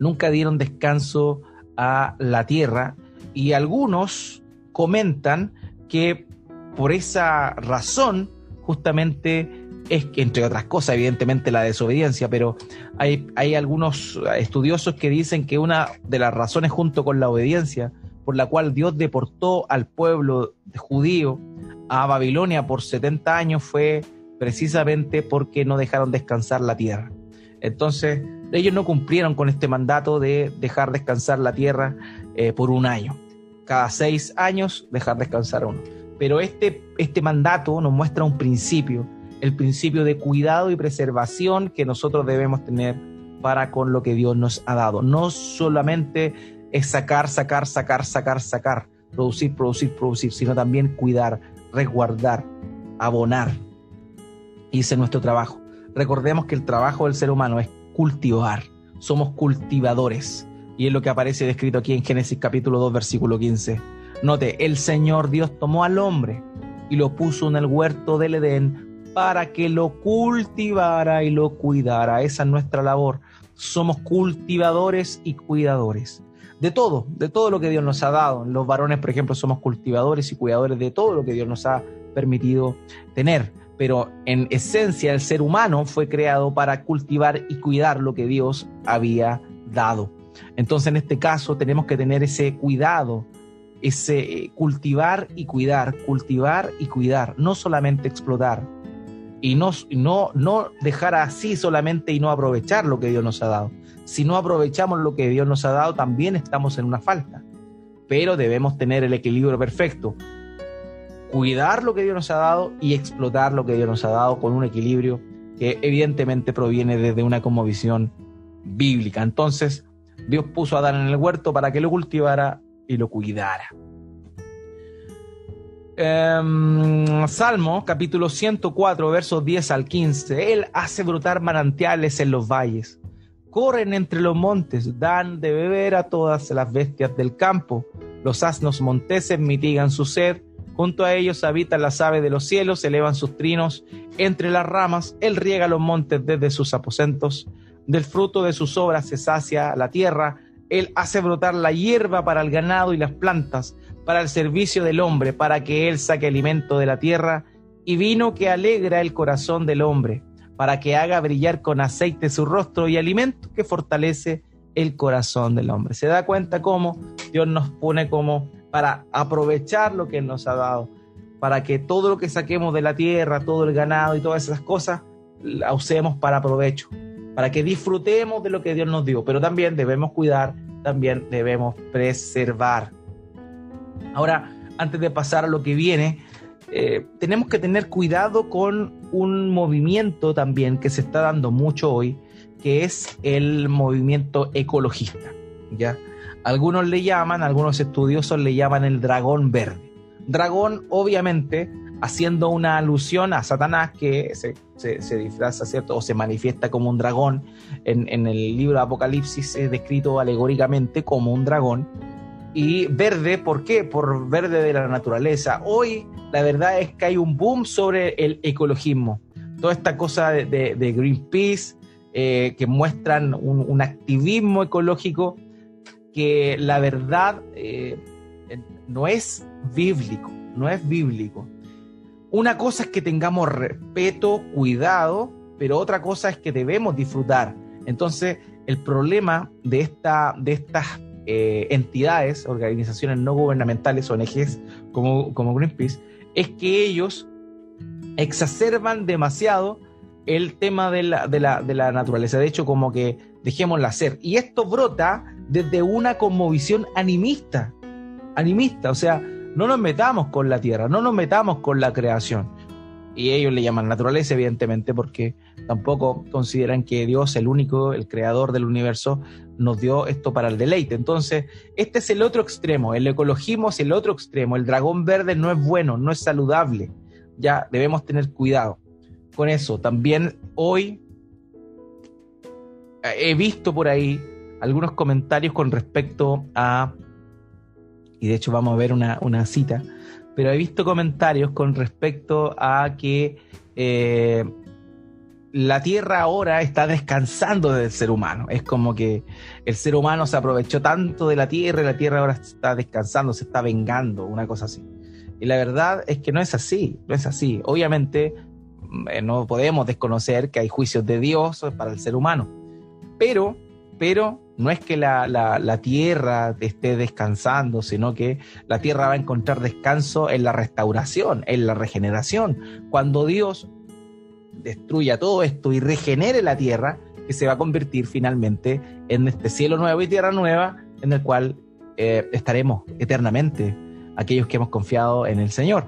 A: nunca dieron descanso a la tierra y algunos comentan que por esa razón justamente es que, entre otras cosas, evidentemente la desobediencia, pero hay, hay algunos estudiosos que dicen que una de las razones junto con la obediencia por la cual Dios deportó al pueblo judío a Babilonia por 70 años fue precisamente porque no dejaron descansar la tierra. Entonces, ellos no cumplieron con este mandato de dejar descansar la tierra eh, por un año. Cada seis años dejar descansar uno. Pero este, este mandato nos muestra un principio, el principio de cuidado y preservación que nosotros debemos tener para con lo que Dios nos ha dado. No solamente es sacar, sacar, sacar, sacar, sacar, producir, producir, producir, sino también cuidar, resguardar, abonar. Y es nuestro trabajo. Recordemos que el trabajo del ser humano es cultivar. Somos cultivadores. Y es lo que aparece descrito aquí en Génesis capítulo 2, versículo 15. Note, el Señor Dios tomó al hombre y lo puso en el huerto del Edén para que lo cultivara y lo cuidara. Esa es nuestra labor. Somos cultivadores y cuidadores de todo, de todo lo que Dios nos ha dado. Los varones, por ejemplo, somos cultivadores y cuidadores de todo lo que Dios nos ha permitido tener. Pero en esencia el ser humano fue creado para cultivar y cuidar lo que Dios había dado. Entonces en este caso tenemos que tener ese cuidado, ese eh, cultivar y cuidar, cultivar y cuidar, no solamente explotar y no, no, no dejar así solamente y no aprovechar lo que Dios nos ha dado, si no aprovechamos lo que Dios nos ha dado, también estamos en una falta. Pero debemos tener el equilibrio perfecto. Cuidar lo que Dios nos ha dado y explotar lo que Dios nos ha dado con un equilibrio que evidentemente proviene desde una visión bíblica. Entonces, Dios puso a Adán en el huerto para que lo cultivara y lo cuidara. Em, Salmo capítulo 104 versos 10 al 15. Él hace brotar manantiales en los valles. Corren entre los montes, dan de beber a todas las bestias del campo. Los asnos monteses mitigan su sed, junto a ellos habitan las aves de los cielos, elevan sus trinos. Entre las ramas, él riega los montes desde sus aposentos, del fruto de sus obras se sacia la tierra, él hace brotar la hierba para el ganado y las plantas, para el servicio del hombre, para que él saque alimento de la tierra, y vino que alegra el corazón del hombre para que haga brillar con aceite su rostro y alimento que fortalece el corazón del hombre. Se da cuenta cómo Dios nos pone como para aprovechar lo que nos ha dado, para que todo lo que saquemos de la tierra, todo el ganado y todas esas cosas, la usemos para provecho, para que disfrutemos de lo que Dios nos dio, pero también debemos cuidar, también debemos preservar. Ahora, antes de pasar a lo que viene, eh, tenemos que tener cuidado con un movimiento también que se está dando mucho hoy, que es el movimiento ecologista. ¿ya? Algunos le llaman, algunos estudiosos le llaman el dragón verde. Dragón, obviamente, haciendo una alusión a Satanás que se, disfraza, ¿cierto? O se manifiesta como un dragón. En, en el libro de Apocalipsis es descrito alegóricamente como un dragón y verde, ¿por qué? Por verde de la naturaleza. Hoy la verdad es que hay un boom sobre el ecologismo. Toda esta cosa de, Greenpeace eh, que muestran un, activismo ecológico que la verdad eh, no es bíblico, no es bíblico. Una cosa es que tengamos respeto, cuidado, pero otra cosa es que debemos disfrutar. Entonces, el problema de, esta, de estas eh, entidades, organizaciones no gubernamentales, ONGs como, como Greenpeace, es que ellos exacerban demasiado el tema de la, de, la, de la, naturaleza. De hecho, como que dejémosla ser. Y esto brota desde una conmovisión animista. Animista, o sea, no nos metamos con la tierra, no nos metamos con la creación y ellos le llaman naturaleza, evidentemente, porque tampoco consideran que Dios, el único, el creador del universo, nos dio esto para el deleite. Entonces, este es el otro extremo, el ecologismo es el otro extremo, el dragón verde no es bueno, no es saludable, ya debemos tener cuidado con eso. También hoy he visto por ahí algunos comentarios con respecto a, y de hecho vamos a ver una, una cita, pero he visto comentarios con respecto a que eh, la Tierra ahora está descansando del ser humano. Es como que el ser humano se aprovechó tanto de la Tierra y la Tierra ahora está descansando, se está vengando, una cosa así. Y la verdad es que no es así, no es así. Obviamente eh, no podemos desconocer que hay juicios de Dios para el ser humano. Pero, pero no es que la, tierra esté descansando, sino que la tierra va a encontrar descanso en la restauración, en la regeneración. Cuando Dios destruya todo esto y regenere la tierra, que se va a convertir finalmente en este cielo nuevo y tierra nueva, en el cual eh, estaremos eternamente aquellos que hemos confiado en el Señor.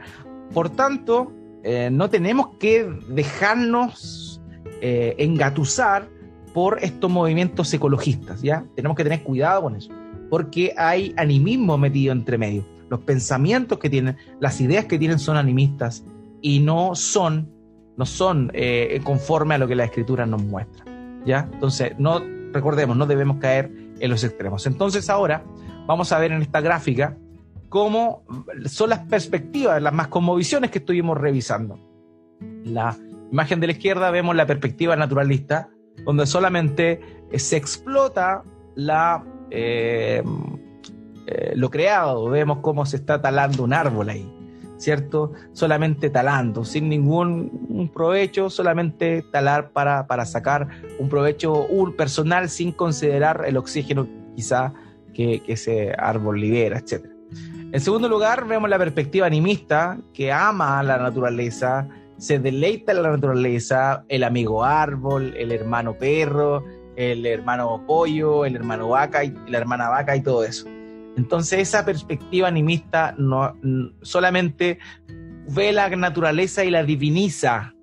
A: Por tanto, eh, no tenemos que dejarnos eh, engatusar por estos movimientos ecologistas, ¿ya? Tenemos que tener cuidado con eso, porque hay animismo metido entre medio. Los pensamientos que tienen, las ideas que tienen son animistas y no son, no son eh, conforme a lo que la escritura nos muestra, ¿ya? Entonces, no, recordemos, no debemos caer en los extremos. Entonces ahora vamos a ver en esta gráfica cómo son las perspectivas, las más visiones que estuvimos revisando. La imagen de la izquierda vemos la perspectiva naturalista, donde solamente eh, se explota eh, eh, lo creado, vemos cómo se está talando un árbol ahí, ¿cierto? Solamente talando, sin ningún provecho, solamente talar para, para sacar un provecho personal sin considerar el oxígeno quizá que, que ese árbol libera, etcétera. En segundo lugar, vemos la perspectiva animista que ama a la naturaleza, se deleita la naturaleza, el amigo árbol, el hermano perro, el hermano pollo, el hermano vaca y la hermana vaca y todo eso. Entonces esa perspectiva animista no solamente ve la naturaleza y la diviniza,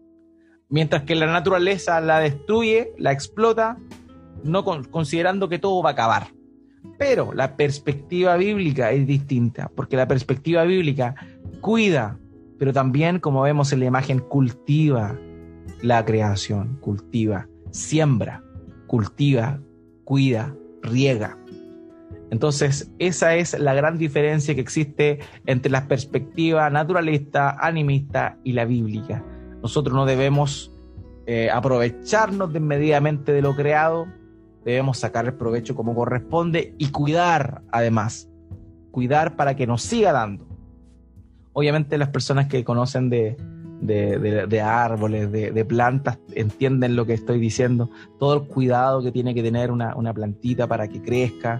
A: mientras que la naturaleza la destruye, la explota, no considerando que todo va a acabar. Pero la perspectiva bíblica es distinta, porque la perspectiva bíblica cuida, pero también, como vemos en la imagen, cultiva la creación, cultiva, siembra, cultiva, cuida, riega. Entonces, esa es la gran diferencia que existe entre la perspectiva naturalista, animista y la bíblica. Nosotros no debemos eh, aprovecharnos desmedidamente de lo creado, debemos sacar el provecho como corresponde y cuidar además, cuidar para que nos siga dando. Obviamente las personas que conocen de, árboles, de, plantas, entienden lo que estoy diciendo, todo el cuidado que tiene que tener una, plantita para que crezca.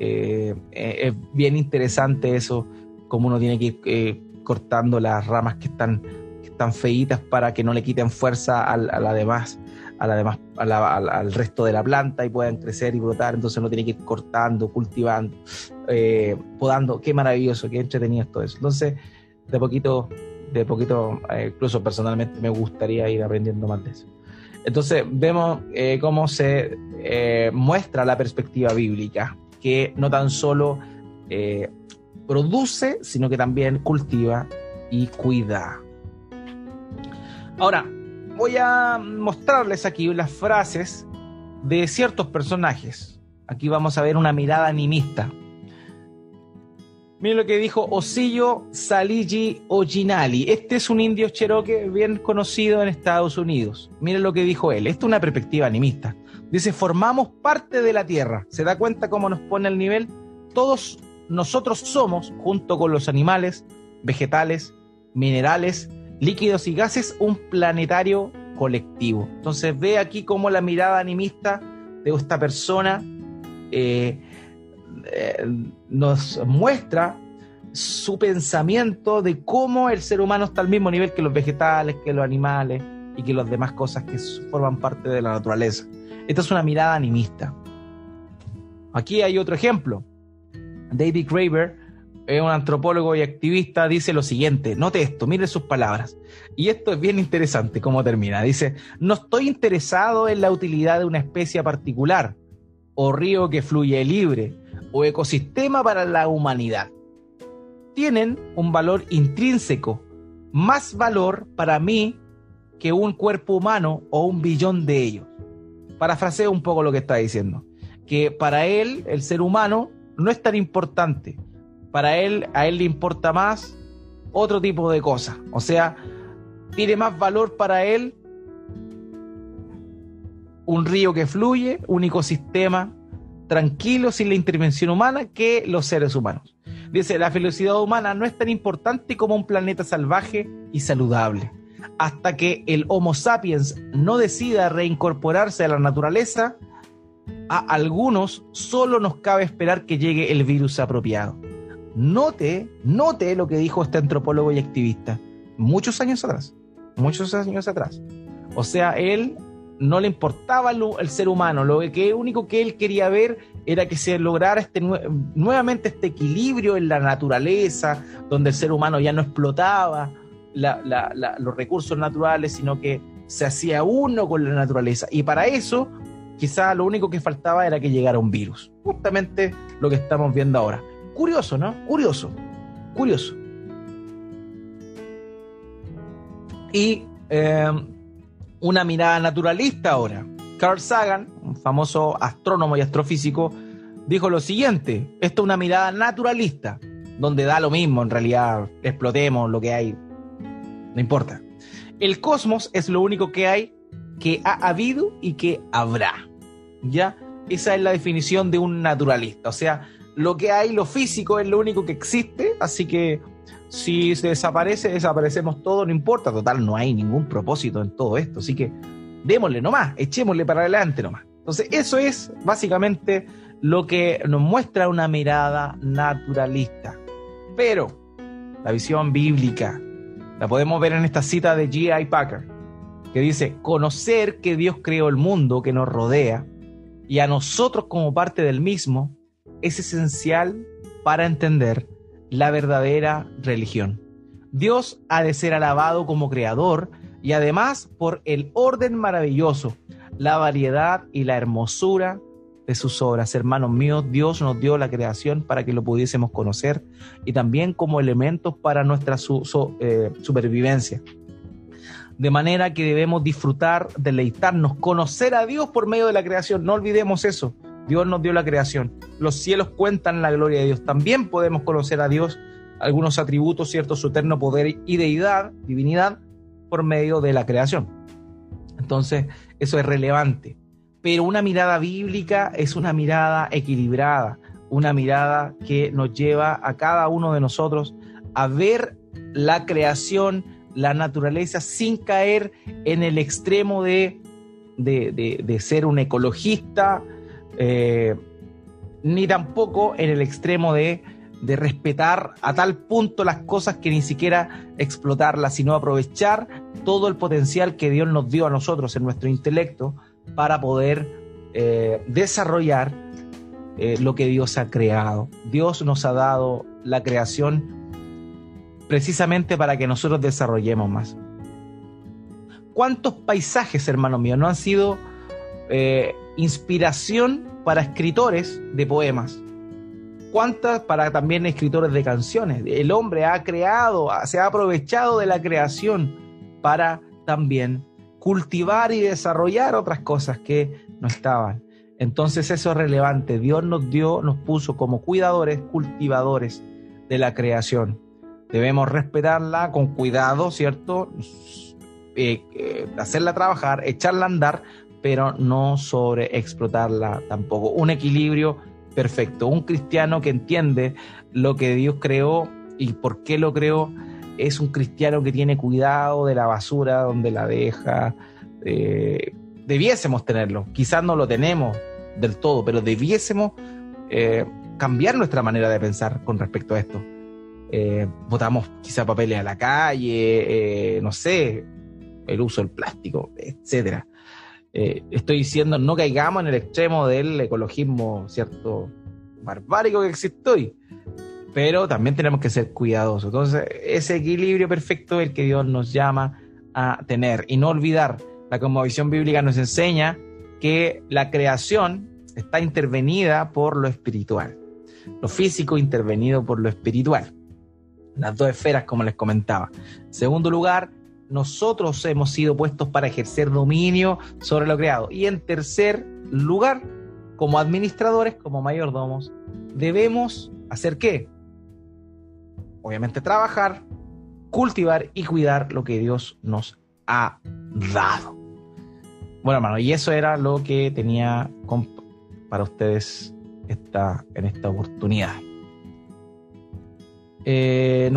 A: Eh, eh, es bien interesante eso, cómo uno tiene que ir eh, cortando las ramas que están, que están feitas para que no le quiten fuerza a, a la demás a la demás, al, resto de la planta y puedan crecer y brotar, entonces no tiene que ir cortando, cultivando, podando, qué maravilloso, qué entretenido es todo eso. Entonces, de poquito, de poquito, eh, incluso personalmente me gustaría ir aprendiendo más de eso. Entonces, vemos eh, cómo se muestra la perspectiva bíblica, que no tan solo produce, sino que también cultiva y cuida. Ahora, voy a mostrarles aquí las frases de ciertos personajes. Aquí vamos a ver una mirada animista. Miren lo que dijo Osillo Saligi Ojinali. Este es un indio cherokee bien conocido en Estados Unidos. Miren lo que dijo él. Esta es una perspectiva animista. Dice, formamos parte de la tierra. ¿Se da cuenta cómo nos pone el nivel? Todos nosotros somos, junto con los animales, vegetales, minerales, líquidos y gases, un planetario colectivo. Entonces ve aquí cómo la mirada animista de esta persona eh, eh, nos muestra su pensamiento de cómo el ser humano está al mismo nivel que los vegetales, que los animales y que las demás cosas que forman parte de la naturaleza. Esta es una mirada animista. Aquí hay otro ejemplo. David Graeber un antropólogo y activista, dice lo siguiente, note esto, mire sus palabras. Y esto es bien interesante cómo termina. Dice, no estoy interesado en la utilidad de una especie particular, o río que fluye libre, o ecosistema para la humanidad. Tienen un valor intrínseco, más valor para mí que un cuerpo humano o un billón de ellos. Parafraseo un poco lo que está diciendo, que para él, el ser humano, no es tan importante para él, a él le importa más otro tipo de cosas. O sea, tiene más valor para él un río que fluye, un ecosistema tranquilo sin la intervención humana que los seres humanos. Dice, la felicidad humana no es tan importante como un planeta salvaje y saludable. hasta que el Homo sapiens no decida reincorporarse a la naturaleza, a algunos solo nos cabe esperar que llegue el virus apropiado. Note, note lo que dijo este antropólogo y activista muchos años atrás, muchos años atrás. O sea, él no le importaba el, ser humano, lo que único que él quería ver era que se lograra este, nuevamente este equilibrio en la naturaleza, donde el ser humano ya no explotaba los recursos naturales, sino que se hacía uno con la naturaleza. Y para eso, quizá lo único que faltaba era que llegara un virus. Justamente lo que estamos viendo ahora. Curioso, ¿no? Curioso, curioso. Y eh, una mirada naturalista ahora. Carl Sagan, un famoso astrónomo y astrofísico, dijo lo siguiente, esto es una mirada naturalista, donde da lo mismo, en realidad explotemos lo que hay, no importa. El cosmos es lo único que hay, que ha habido y que habrá. ¿Ya? Esa es la definición de un naturalista. O sea, lo que hay, lo físico, es lo único que existe, así que si se desaparece, desaparecemos todo, no importa, total, no hay ningún propósito en todo esto, así que démosle nomás, echémosle para adelante nomás. Entonces, eso es básicamente lo que nos muestra una mirada naturalista. Pero la visión bíblica la podemos ver en esta cita de G.I. Packer, que dice, conocer que Dios creó el mundo que nos rodea y a nosotros como parte del mismo es esencial para entender la verdadera religión. Dios ha de ser alabado como creador y además por el orden maravilloso, la variedad y la hermosura de sus obras. Hermanos míos, Dios nos dio la creación para que lo pudiésemos conocer y también como elementos para nuestra eh, supervivencia. De manera que debemos disfrutar, deleitarnos, conocer a Dios por medio de la creación. No olvidemos eso. Dios nos dio la creación. Los cielos cuentan la gloria de Dios. También podemos conocer a Dios, algunos atributos, cierto, su eterno poder y deidad, divinidad, por medio de la creación. Entonces, eso es relevante. Pero una mirada bíblica es una mirada equilibrada, una mirada que nos lleva a cada uno de nosotros a ver la creación, la naturaleza, sin caer en el extremo de, de, de ser un ecologista, eh, ni tampoco en el extremo de, respetar a tal punto las cosas que ni siquiera explotarlas, sino aprovechar todo el potencial que Dios nos dio a nosotros en nuestro intelecto para poder eh, desarrollar eh, lo que Dios ha creado. Dios nos ha dado la creación precisamente para que nosotros desarrollemos más. ¿Cuántos paisajes, hermano mío, no han sido inspiración para escritores de poemas. ¿Cuántas para también escritores de canciones? El hombre ha creado, se ha aprovechado de la creación para también cultivar y desarrollar otras cosas que no estaban. Entonces eso es relevante. Dios nos dio, nos puso como cuidadores, cultivadores de la creación. Debemos respetarla con cuidado, ¿cierto? Eh, eh, hacerla trabajar, echarla a andar, pero no sobre explotarla tampoco. Un equilibrio perfecto. Un cristiano que entiende lo que Dios creó y por qué lo creó es un cristiano que tiene cuidado de la basura donde la deja. Eh, debiésemos tenerlo. Quizás no lo tenemos del todo, pero debiésemos eh, cambiar nuestra manera de pensar con respecto a esto. Eh, botamos quizá papeles a la calle, no sé, el uso del plástico, etcétera. Eh, estoy diciendo no caigamos en el extremo del ecologismo, ¿cierto? Barbárico que existe hoy. Pero también tenemos que ser cuidadosos. Entonces, ese equilibrio perfecto es el que Dios nos llama a tener. Y no olvidar, la cosmovisión bíblica nos enseña que la creación está intervenida por lo espiritual. Lo físico intervenido por lo espiritual. Las dos esferas, como les comentaba. En segundo lugar, nosotros hemos sido puestos para ejercer dominio sobre lo creado. Y en tercer lugar, como administradores, como mayordomos, debemos hacer qué? Obviamente trabajar, cultivar y cuidar lo que Dios nos ha dado. Bueno, hermano, y eso era lo que tenía para ustedes esta, en esta oportunidad. Eh,